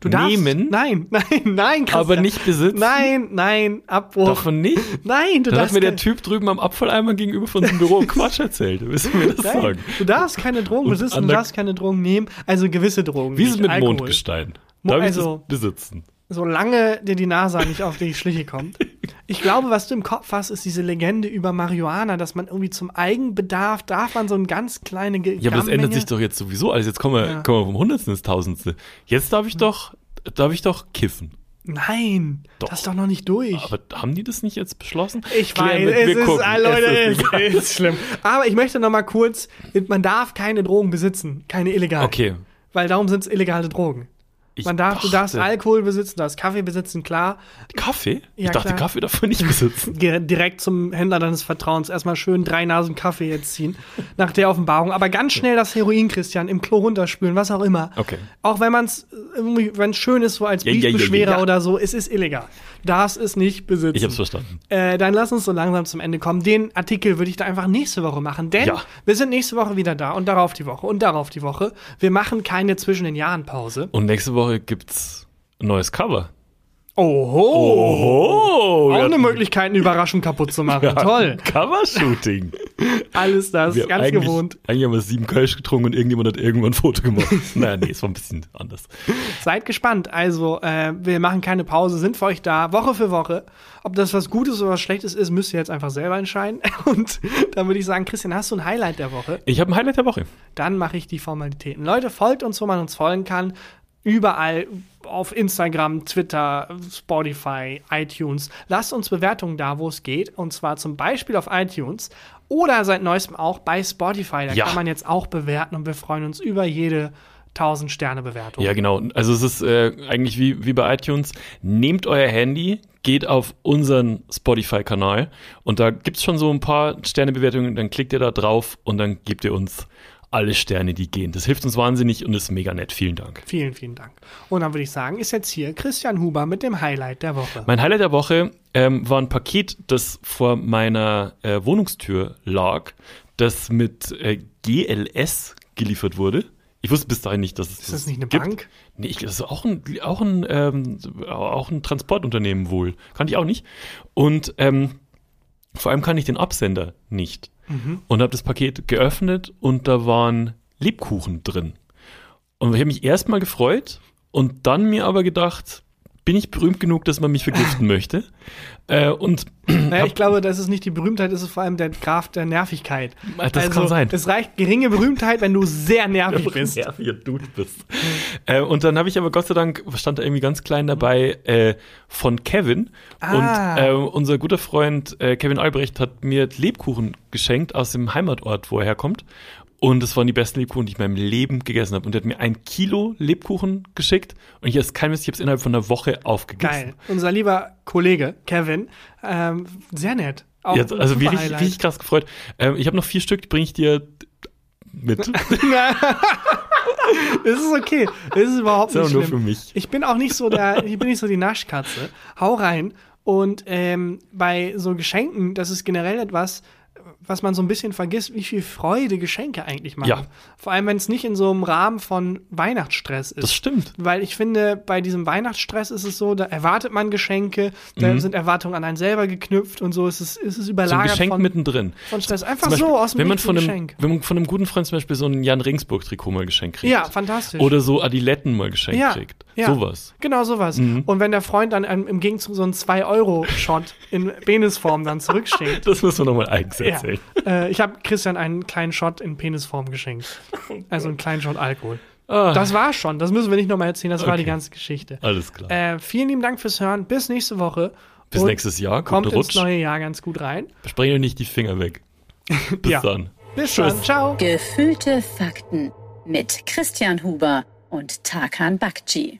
du darfst, nehmen, Nein, <laughs> nein, nein, Christian. aber nicht besitzen. Nein, nein, Abbruch. Man nicht? Nein, du Dann hat darfst mir der Typ drüben am Abfalleimer gegenüber von dem Büro <laughs> Quatsch erzählt. Willst du mir das Nein, sagen? du darfst keine Drogen Und besitzen, du darfst keine Drogen nehmen, also gewisse Drogen. Wie ist es mit Alkohol. Mondgestein? Mo- Darf ich also- das besitzen? Solange dir die NASA nicht auf die Schliche kommt. Ich glaube, was du im Kopf hast, ist diese Legende über Marihuana, dass man irgendwie zum Eigenbedarf darf man so eine ganz kleine Ge Ja, aber das ändert sich doch jetzt sowieso alles. Jetzt kommen wir, Ja. kommen wir vom Hundertsten ins Tausendste. Jetzt darf ich doch, darf ich doch kiffen. Nein, Doch. das ist doch noch nicht durch. Aber haben die das nicht jetzt beschlossen? ich Klären weiß, es ist, gucken. ah, Leute, Es ist ist, schlimm. Aber ich möchte noch mal kurz, man darf keine Drogen besitzen, keine illegalen. Okay. Weil darum sind es illegale Drogen. Ich Man darf, du darfst dachte- Alkohol besitzen, du darfst Kaffee besitzen, klar. Kaffee? Ja, ich dachte, klar. Kaffee darf man nicht <laughs> besitzen. Direkt zum Händler deines Vertrauens erstmal schön drei Nasen Kaffee jetzt ziehen nach der Offenbarung. Aber ganz schnell das Heroin, Christian, im Klo runterspülen, was auch immer. Okay. Auch wenn man es irgendwie, wenn es schön ist, so als Ja, ja, ja, Briefbeschwerer ja. oder so, es ist illegal. Du darfst es nicht besitzen. Ich hab's verstanden. Äh, dann lass uns so langsam zum Ende kommen. Den Artikel würde ich da einfach nächste Woche machen, denn wir sind nächste Woche wieder da und darauf die Woche und darauf die Woche. Wir machen keine zwischen den Jahren Pause. Und nächste Woche gibt's ein neues Cover. Oho. Oho. Auch eine Möglichkeit, eine Überraschung kaputt zu machen. <laughs> Toll. Covershooting. <laughs> Alles das, Wir ganz eigentlich, gewohnt. Eigentlich haben wir sieben Kölsch getrunken und irgendjemand hat irgendwann ein Foto gemacht. <laughs> naja, nee, es war ein bisschen anders. Seid gespannt. Also, äh, wir machen keine Pause, sind für euch da, Woche für Woche. Ob das was Gutes oder was Schlechtes ist, müsst ihr jetzt einfach selber entscheiden. Und dann würde ich sagen, Christian, hast du ein Highlight der Woche? Ich habe ein Highlight der Woche. Dann mache ich die Formalitäten. Leute, folgt uns, wo man uns folgen kann. Überall auf Instagram, Twitter, Spotify, iTunes. Lasst uns Bewertungen da, wo es geht. Und zwar zum Beispiel auf iTunes oder seit neuestem auch bei Spotify. Da Ja. kann man jetzt auch bewerten und wir freuen uns über jede 1000 Sterne Bewertung. Ja, genau. Also es ist äh, eigentlich wie, wie bei iTunes. Nehmt euer Handy, geht auf unseren Spotify-Kanal und da gibt's schon so ein paar Sternebewertungen. Dann klickt ihr da drauf und dann gebt ihr uns alle Sterne, die gehen. Das hilft uns wahnsinnig und ist mega nett. Vielen Dank. Vielen, vielen Dank. Und dann würde ich sagen, ist jetzt hier Christian Huber mit dem Highlight der Woche. Mein Highlight der Woche ähm, war ein Paket, das vor meiner äh, Wohnungstür lag, das mit äh, GLS geliefert wurde. Ich wusste bis dahin nicht, dass es Ist das nicht eine gibt. Bank? Nee, ich, das ist auch ein, auch ein, ähm, auch ein Transportunternehmen wohl. Kannte ich auch nicht. Und ähm, vor allem kann ich den Absender nicht. Und habe das Paket geöffnet und da waren Lebkuchen drin. Und ich habe mich erstmal gefreut und dann mir aber gedacht, bin ich berühmt genug, dass man mich vergiften möchte? Äh, und Naja, ich glaube, das ist nicht die Berühmtheit, das ist vor allem der Graf der Nervigkeit. Das also, kann sein. Es reicht geringe Berühmtheit, wenn du sehr <laughs> nervig bist. nerviger Dude bist. äh, und dann habe ich aber Gott sei Dank, stand da irgendwie ganz klein dabei, äh, von Kevin. Ah. Und äh, unser guter Freund äh, Kevin Albrecht hat mir Lebkuchen geschenkt aus dem Heimatort, wo er herkommt. Und es waren die besten Lebkuchen, die ich in meinem Leben gegessen habe. Und er hat mir ein Kilo Lebkuchen geschickt. Und ich esse kein Mist, ich habe es innerhalb von einer Woche aufgegessen. Geil. Unser lieber Kollege Kevin, ähm, sehr nett. Auch Ja, also wirklich, Highlight. wirklich krass gefreut. Ähm, ich habe noch vier Stück, die bringe ich dir mit. <laughs> Es ist okay. Es ist überhaupt <laughs> Das nicht ist nur schlimm. für mich. Ich bin auch nicht so der, ich bin nicht so die Naschkatze. Hau rein. Und ähm, bei so Geschenken, das ist generell etwas, was man so ein bisschen vergisst, wie viel Freude Geschenke eigentlich machen. Ja. Vor allem, wenn es nicht in so einem Rahmen von Weihnachtsstress ist. Das stimmt. Weil ich finde, bei diesem Weihnachtsstress ist es so, da erwartet man Geschenke, da sind Erwartungen an einen selber geknüpft und so ist es, ist es Mhm. So ein überlagert Geschenk von, mittendrin. von Stress. Einfach Beispiel, so aus dem wenn man von ein einem, Geschenk. wenn man von einem guten Freund zum Beispiel so ein Jan Ringsburg-Trikot mal geschenkt kriegt. Ja, fantastisch. Oder so Adiletten mal geschenkt Ja, kriegt. ja. Sowas. Genau sowas. Mhm. Und wenn der Freund dann im Gegenzug so einen 2-Euro-Shot in Penisform dann zurückschenkt. <laughs> Das müssen wir nochmal Ja. Erzählen. <laughs> Äh, ich habe Christian einen kleinen Shot in Penisform geschenkt. Also einen kleinen Shot Alkohol. Ah, Das war schon. Das müssen wir nicht nochmal erzählen. Das war die Okay. ganze Geschichte. alles klar. Äh, vielen lieben Dank fürs Hören. Bis nächste Woche. Bis Und nächstes Jahr. Kommt Kommt ins neue Jahr ganz gut rein. Spreng dir nicht die Finger weg. <laughs> Bis Ja. dann. Bis Tschüss. dann. Ciao. Gefühlte Fakten mit Christian Huber und Tarkan Bakci.